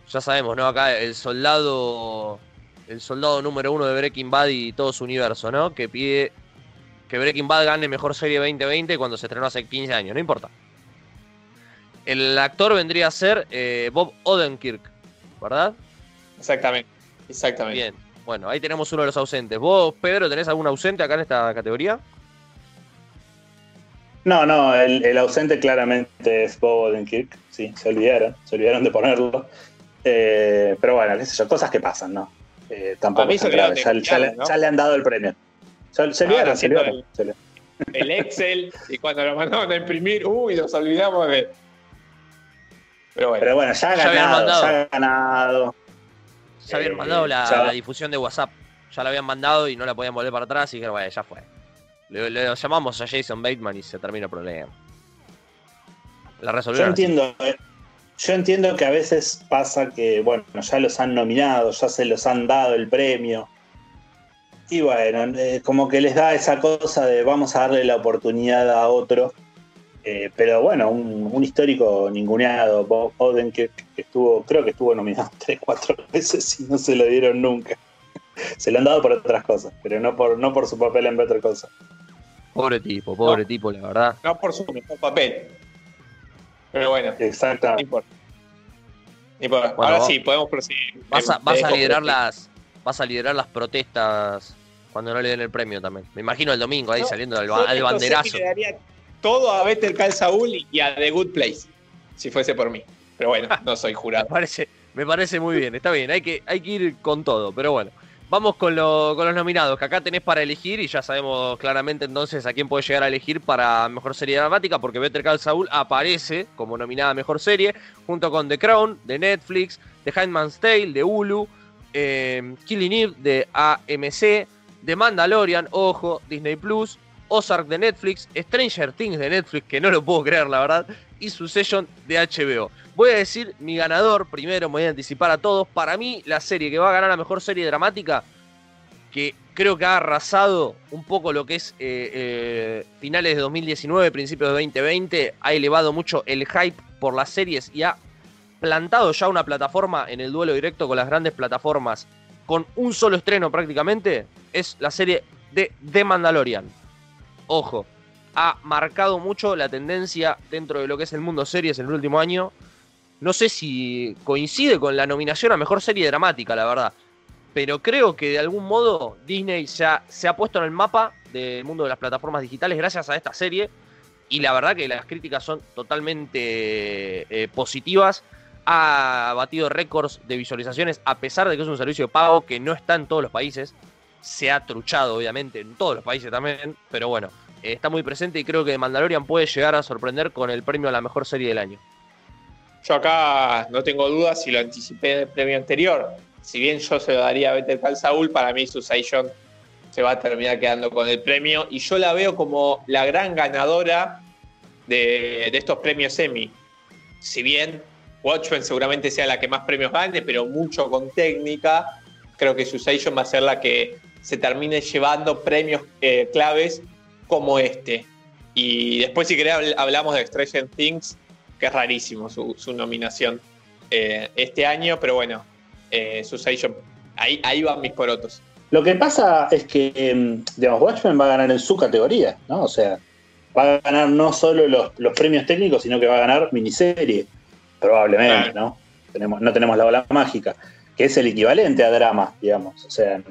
Ya sabemos, ¿no? Acá el soldado. El soldado número uno de Breaking Bad y todo su universo, ¿no? Que pide que Breaking Bad gane mejor serie 2020 cuando se estrenó hace 15 años, no importa. El actor vendría a ser eh, Bob Odenkirk, ¿verdad? Exactamente. Exactamente. Bien. Bueno, ahí tenemos uno de los ausentes. ¿Vos, Pedro, tenés algún ausente acá en esta categoría? No, no, el, el ausente claramente es Bob Odenkirk. Sí, se olvidaron, se olvidaron de ponerlo. Eh, pero bueno, qué sé yo, cosas que pasan, ¿no? Eh, A tampoco mí se grave. Ya, le, ¿no? ya le han dado el premio. Se olvidaron, Ah, se olvidaron. se olvidaron. El Excel. y cuando lo mandaron a imprimir, uy, nos olvidamos de. Pero bueno. Pero bueno, ya ha ganado, ya ha ganado. Ya habían Eh, mandado la, ya. la difusión de WhatsApp. ya la habían mandado y no la podían volver para atrás y dijeron, bueno, ya fue. Le, le llamamos a Jason Bateman y se termina el problema. La Yo resolvieron. así. entiendo, eh, yo entiendo que a veces pasa que, bueno, ya los han nominado, ya se los han dado el premio. Y bueno, eh, como que les da esa cosa de vamos a darle la oportunidad a otro. Eh, pero bueno, un, un histórico ninguneado, Bob Oden, que, que estuvo, creo que estuvo nominado (laughs) tres, cuatro veces y no se lo dieron nunca. (laughs) Se lo han dado por otras cosas, pero no por, no por su papel en Better Saul. Pobre tipo, pobre tipo, la verdad. No por su mejor papel. Pero bueno, no Exactamente. importa. No importa. Bueno, Ahora vos- sí, podemos proseguir. Vas a, vas liderar las. Vas a liderar las protestas cuando no le den el premio también. Me imagino el domingo ahí No, saliendo ba- al sé banderazo. que le daría todo a Better Call Saul y a The Good Place, si fuese por mí. Pero bueno, no soy (laughs) Me jurado. parece, me parece muy bien, está bien, hay que, hay que ir con todo, pero bueno. Vamos con, lo- con los nominados, que acá tenés para elegir y ya sabemos claramente entonces a quién puede llegar a elegir para Mejor Serie Dramática, porque Better Call Saul aparece como nominada a Mejor Serie, junto con The Crown, de Netflix, The Handmaid's Tale, de Hulu, eh, Killing Eve, de AMC, The Mandalorian, ojo, Disney Plus, Ozark de Netflix, Stranger Things de Netflix, que no lo puedo creer la verdad, y Succession de HBO. Voy a decir mi ganador primero, me voy a anticipar a todos. Para mí, la serie que va a ganar la mejor serie dramática, que creo que ha arrasado un poco lo que es eh, eh, finales de 2019, principios de 2020, ha elevado mucho el hype por las series y ha plantado ya una plataforma en el duelo directo con las grandes plataformas con un solo estreno prácticamente, es la serie de The Mandalorian. Ojo, ha marcado mucho la tendencia dentro de lo que es el mundo series en el último año. No sé si coincide con la nominación a mejor serie dramática, la verdad. Pero creo que de algún modo Disney ya se ha puesto en el mapa del mundo de las plataformas digitales gracias a esta serie. Y la verdad que las críticas son totalmente eh, positivas. Ha batido récords de visualizaciones a pesar de que es un servicio de pago que no está en todos los países. Se ha truchado, obviamente, en todos los países también. Pero bueno, está muy presente y creo que Mandalorian puede llegar a sorprender con el premio a la mejor serie del año. Yo acá no tengo dudas si lo anticipé en el premio anterior. Si bien yo se lo daría a Better Call Saul, para mí Succession se va a terminar quedando con el premio. Y yo la veo como la gran ganadora de, estos premios Emmy. Si bien Watchmen seguramente sea la que más premios gane, pero mucho con técnica, creo que Succession va a ser la que se termine llevando premios eh, claves como este. Y después, si querés, habl- hablamos de Stranger Things, que es rarísimo su, su nominación eh, este año, pero bueno, eh, Succession, ahí, ahí van mis porotos. Lo que pasa es que, em, digamos, Watchmen va a ganar en su categoría, ¿no? O sea, va a ganar no solo los, los premios técnicos, sino que va a ganar miniserie, probablemente, Claro. ¿no? Tenemos, no tenemos la bola mágica, que es el equivalente a drama, digamos. O sea,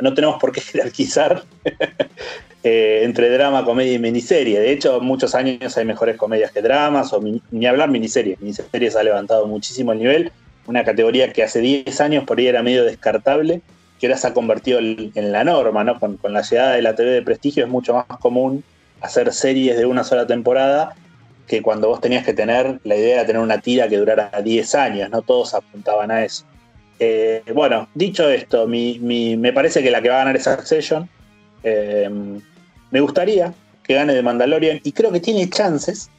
no, tenemos por qué (laughs) jerarquizar (laughs) eh, entre drama, comedia y miniserie. De hecho, muchos años hay mejores comedias que dramas, o ni hablar miniseries. Miniseries ha levantado muchísimo el nivel. Una categoría que hace 10 años por ahí era medio descartable, que ahora se ha convertido en la norma, ¿no? Con, con la llegada de la TV de prestigio es mucho más común hacer series de una sola temporada que cuando vos tenías que tener, la idea era tener una tira que durara 10 años, no todos apuntaban a eso. Eh, bueno, dicho esto, me parece que la que va a ganar es Succession. Eh, me gustaría que gane de Mandalorian y creo que tiene chances,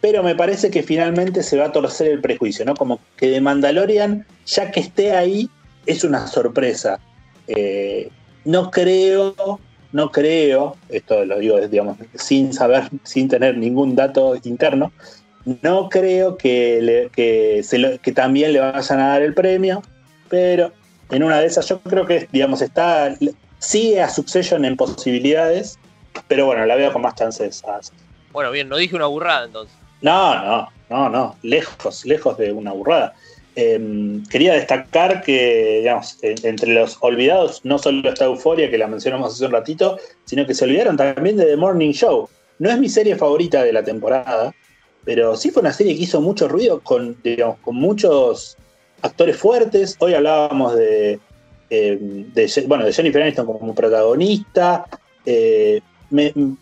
pero me parece que finalmente se va a torcer el prejuicio, ¿no? Como que de Mandalorian, ya que esté ahí, es una sorpresa. Eh, no creo, no creo, esto lo digo, digamos, sin saber, sin tener ningún dato interno, no creo que, que, que también le vayan a dar el premio, pero en una de esas yo creo que, digamos, está, sigue a Succession en posibilidades, pero bueno, la veo con más chances. Bueno, bien, no dije una burrada entonces. no, no, no, no, lejos, lejos de una burrada. Eh, quería destacar que, digamos, en- entre los olvidados no solo está Euforia, que la mencionamos hace un ratito, sino que se olvidaron también de The Morning Show. No es mi serie favorita de la temporada, pero sí fue una serie que hizo mucho ruido con, digamos, con muchos actores fuertes. Hoy hablábamos de, eh, bueno, de Jennifer Aniston como protagonista. Eh,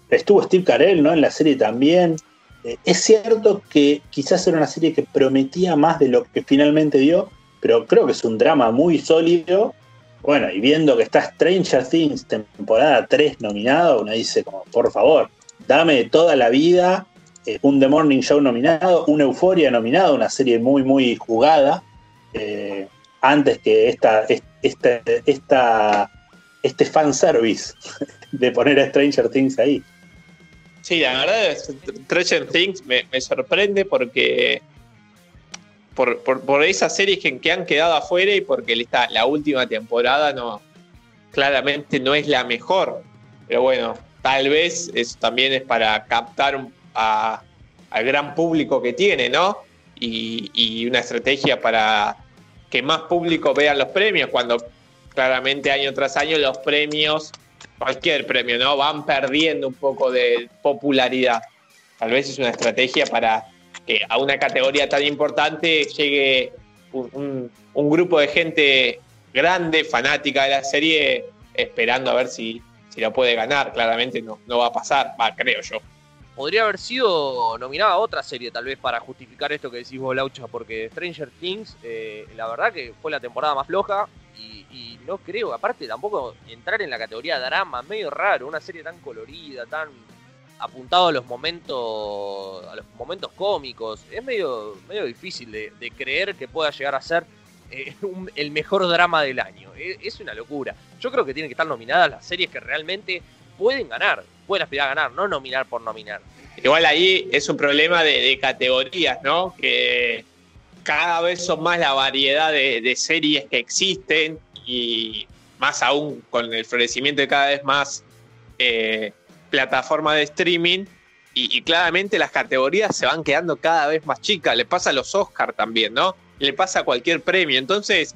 estuvo Steve Carell ¿no? en la serie también. Eh, es cierto que quizás era una serie que prometía más de lo que finalmente dio, pero creo que es un drama muy sólido Bueno, y viendo que está Stranger Things temporada 3 nominado, uno dice como, por favor, dame toda la vida, un The Morning Show nominado, una Euforia nominado, una serie muy, muy jugada, eh, antes que esta, esta, esta, este fanservice de poner a Stranger Things ahí. Sí, la verdad, Stranger Things me, sorprende porque por, por, esas series que, han quedado afuera y porque esta, la última temporada no claramente no es la mejor. Pero bueno, tal vez eso también es para captar al gran público que tiene, ¿no? Y, y, una estrategia para que más público vea los premios, cuando claramente año tras año los premios, cualquier premio, ¿no? Van perdiendo un poco de popularidad. Tal vez es una estrategia para que a una categoría tan importante llegue un, grupo de gente grande, fanática de la serie, esperando a ver si, si la puede ganar. Claramente no, no va a pasar, va, creo yo. Podría haber sido nominada otra serie, tal vez, para justificar esto que decís vos, Laucha, porque Stranger Things, eh, la verdad que fue la temporada más floja y, no creo, aparte tampoco entrar en la categoría drama, medio raro, una serie tan colorida, tan apuntado a los momentos a los momentos cómicos. Es medio, medio difícil de, creer que pueda llegar a ser eh, (laughs) el mejor drama del año. E, es, una locura. Yo creo que tienen que estar nominadas las series que realmente pueden ganar, pueden aspirar a ganar, no nominar por nominar. Igual ahí es un problema de, categorías, ¿no? Que cada vez son más la variedad de, series que existen y más aún con el florecimiento de cada vez más eh, plataforma de streaming y, claramente las categorías se van quedando cada vez más chicas. Le pasa a los Oscars también, ¿no? Le pasa a cualquier premio. Entonces,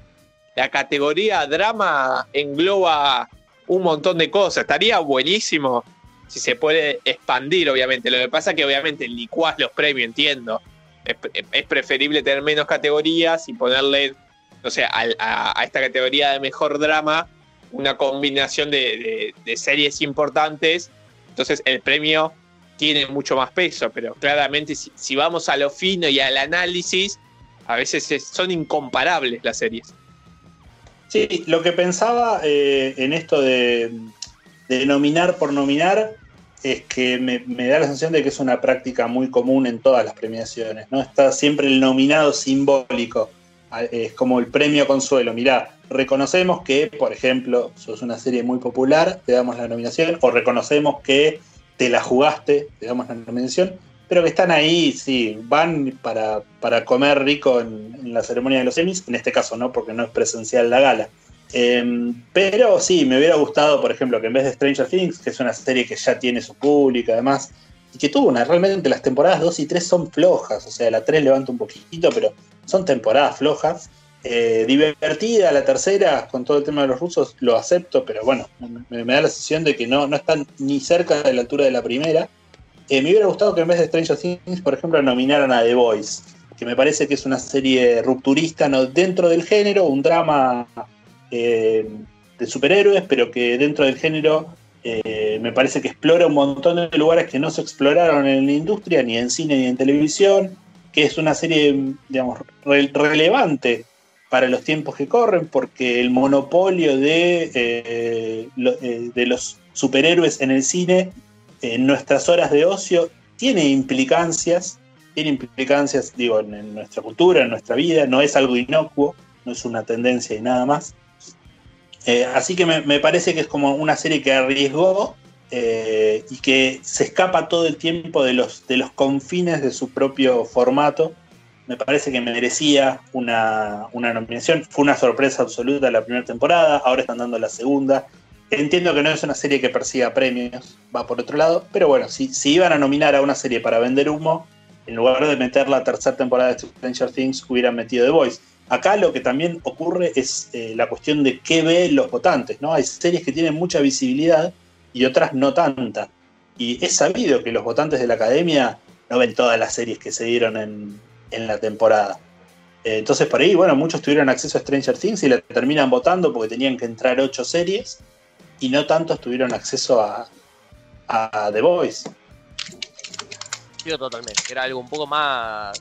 la categoría drama engloba un montón de cosas. Estaría buenísimo si se puede expandir, obviamente. Lo que pasa es que obviamente licuás los premios, entiendo. Es, preferible tener menos categorías y ponerle, no sé, a, esta categoría de mejor drama una combinación de series importantes entonces el premio tiene mucho más peso, pero claramente si, vamos a lo fino y al análisis, a veces son incomparables las series. Sí, lo que pensaba eh, en esto de, nominar por nominar es que me, da la sensación de que es una práctica muy común en todas las premiaciones, ¿no? Está siempre el nominado simbólico, es como el premio consuelo. Mirá, reconocemos que, por ejemplo, sos una serie muy popular, te damos la nominación, o reconocemos que te la jugaste, te damos la nominación, pero que están ahí, sí, van para, para comer rico en, la ceremonia de los semis, en este caso no, porque no es presencial la gala. Em, pero sí, me hubiera gustado, por ejemplo, que en vez de Stranger Things, que es una serie que ya tiene su público además, y que tuvo una, realmente las temporadas 2 y 3 son flojas, o sea, la 3 levanta un poquito, pero son temporadas flojas. Eh, divertida la tercera, con todo el tema de los rusos, lo acepto, pero bueno, me, da la sensación de que no, no están ni cerca de la altura de la primera. Eh, me hubiera gustado que en vez de Stranger Things, por ejemplo, nominaran a The Voice, que me parece que es una serie rupturista no dentro del género, un drama eh, de superhéroes, pero que dentro del género me parece que explora un montón de lugares que no se exploraron en la industria, ni en cine ni en televisión, que es una serie, digamos, relevante para los tiempos que corren, porque el monopolio eh, eh, de los superhéroes en el cine, en nuestras horas de ocio, tiene implicancias, tiene implicancias, digo, en, nuestra cultura, en nuestra vida, no es algo inocuo, no es una tendencia y nada más. Eh, así que me, parece que es como una serie que arriesgó y que se escapa todo el tiempo de los, de los confines de su propio formato me parece que merecía una, nominación. Fue una sorpresa absoluta la primera temporada, ahora están dando la segunda. Entiendo que no es una serie que persiga premios, va por otro lado, pero bueno, si, si iban a nominar a una serie para vender humo, en lugar de meter la tercera temporada de Stranger Things, hubieran metido The Voice. Acá lo que también ocurre es eh, la cuestión de qué ven los votantes, ¿no? Hay series que tienen mucha visibilidad y otras no tanta. Y es sabido que los votantes de la academia no ven todas las series que se dieron en, en la temporada. Eh, entonces por ahí, bueno, muchos tuvieron acceso a Stranger Things y le terminan votando porque tenían que entrar ocho series y no tantos tuvieron acceso a, The Voice. Sí, totalmente. Era algo un poco más,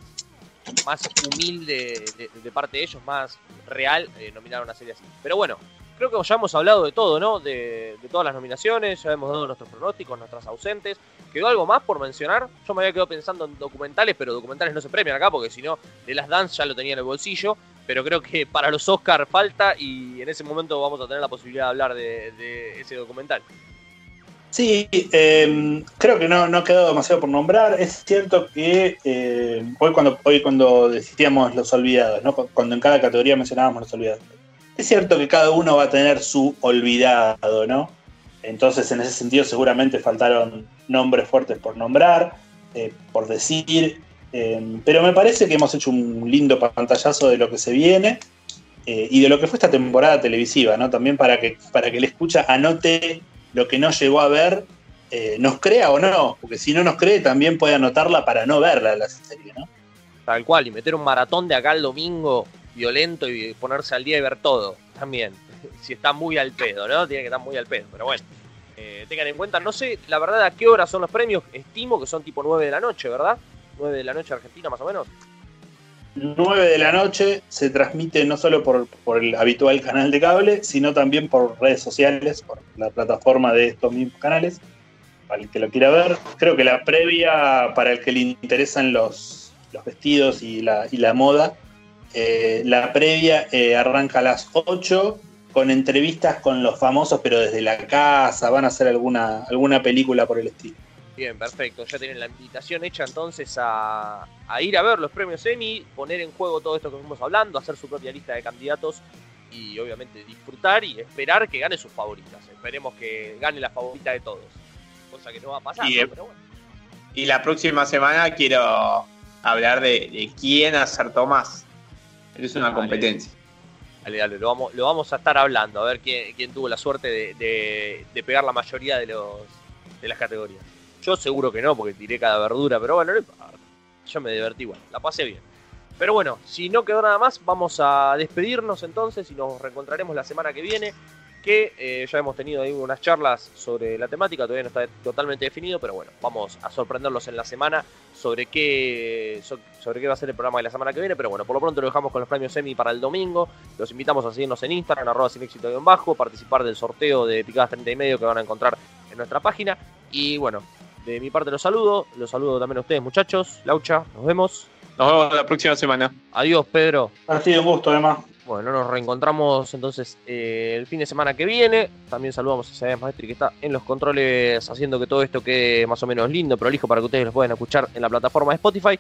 más humilde de, parte de ellos, más real, eh, nominar una serie así. Pero bueno, creo que ya hemos hablado de todo, ¿no? De, de, todas las nominaciones, ya hemos dado nuestros pronósticos, nuestras ausentes. ¿Quedó algo más por mencionar? Yo me había quedado pensando en documentales, pero documentales no se premian acá porque si no, de las Dance ya lo tenía en el bolsillo. Pero creo que para los Oscar falta y en ese momento vamos a tener la posibilidad de hablar de, ese documental. Sí, eh, creo que no, no quedó demasiado por nombrar. Es cierto que eh, hoy, cuando, hoy cuando decidíamos los olvidados, ¿no? cuando en cada categoría mencionábamos los olvidados, es cierto que cada uno va a tener su olvidado, ¿no? Entonces, en ese sentido, seguramente faltaron nombres fuertes por nombrar, eh, por decir, eh, pero me parece que hemos hecho un lindo pantallazo de lo que se viene eh, y de lo que fue esta temporada televisiva, ¿no? También para que, para que el escucha anote lo que no llegó a ver, eh, nos crea o no, porque si no nos cree también puede anotarla para no verla la serie, ¿no? Tal cual, y meter un maratón de acá el domingo violento y ponerse al día y ver todo también. (laughs) Si está muy al pedo, ¿no? Tiene que estar muy al pedo, pero bueno. Eh, tengan en cuenta, no sé la verdad a qué hora son los premios, estimo que son tipo 9 de la noche, ¿verdad? 9 de la noche Argentina más o menos. 9 de la noche se transmite no solo por, por, el habitual canal de cable, sino también por redes sociales, por la plataforma de estos mismos canales, para el que lo quiera ver. Creo que la previa, para el que le interesan los, los vestidos y la, y la moda, eh, la previa eh, arranca a las 8 con entrevistas con los famosos, pero desde la casa, van a hacer alguna, alguna película por el estilo. Bien, perfecto. Ya tienen la invitación hecha entonces a, a, ir a ver los premios Emmy, poner en juego todo esto que estamos hablando, hacer su propia lista de candidatos y obviamente disfrutar y esperar que gane sus favoritas. Esperemos que gane la favorita de todos. Cosa que no va a pasar, y, ¿no? Pero bueno. y la próxima semana quiero hablar de, de quién acertó más. Es una Dale. competencia. Dale, dale, lo vamos, lo vamos a estar hablando, a ver quién, quién tuvo la suerte de, de, de pegar la mayoría de, los, de las categorías. Yo seguro que no, porque tiré cada verdura, pero bueno, no importa. Yo me divertí igual, la pasé bien. Pero bueno, si no quedó nada más, vamos a despedirnos entonces y nos reencontraremos la semana que viene. Que eh, ya hemos tenido ahí unas charlas sobre la temática, todavía no está totalmente definido, pero bueno, vamos a sorprenderlos en la semana sobre qué, sobre qué va a ser el programa de la semana que viene. Pero bueno, por lo pronto lo dejamos con los premios Emmy para el domingo. Los invitamos a seguirnos en Instagram, arroba sin éxito en bajo, participar del sorteo de picadas 30 y medio que van a encontrar en nuestra página. Y bueno, de mi parte los saludo, los saludo también a ustedes muchachos. Laucha, nos vemos. Nos vemos la próxima semana. Adiós, Pedro. Ha sido un gusto, además. Bueno, nos reencontramos entonces eh, el fin de semana que viene. También saludamos a Isaías Maestri que está en los controles haciendo que todo esto quede más o menos lindo, prolijo para que ustedes lo puedan escuchar en la plataforma de Spotify.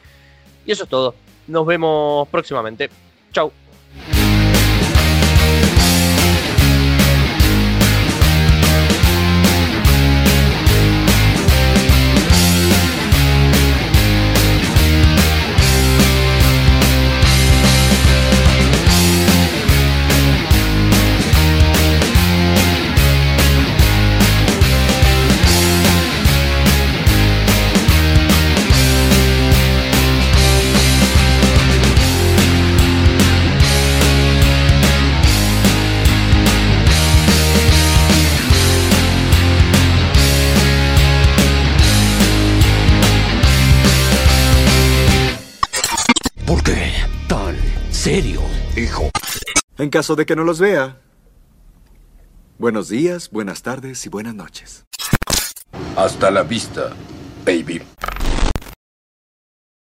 Y eso es todo. Nos vemos próximamente. Chau. En caso de que no los vea. Buenos días, buenas tardes y buenas noches. Hasta la vista, baby.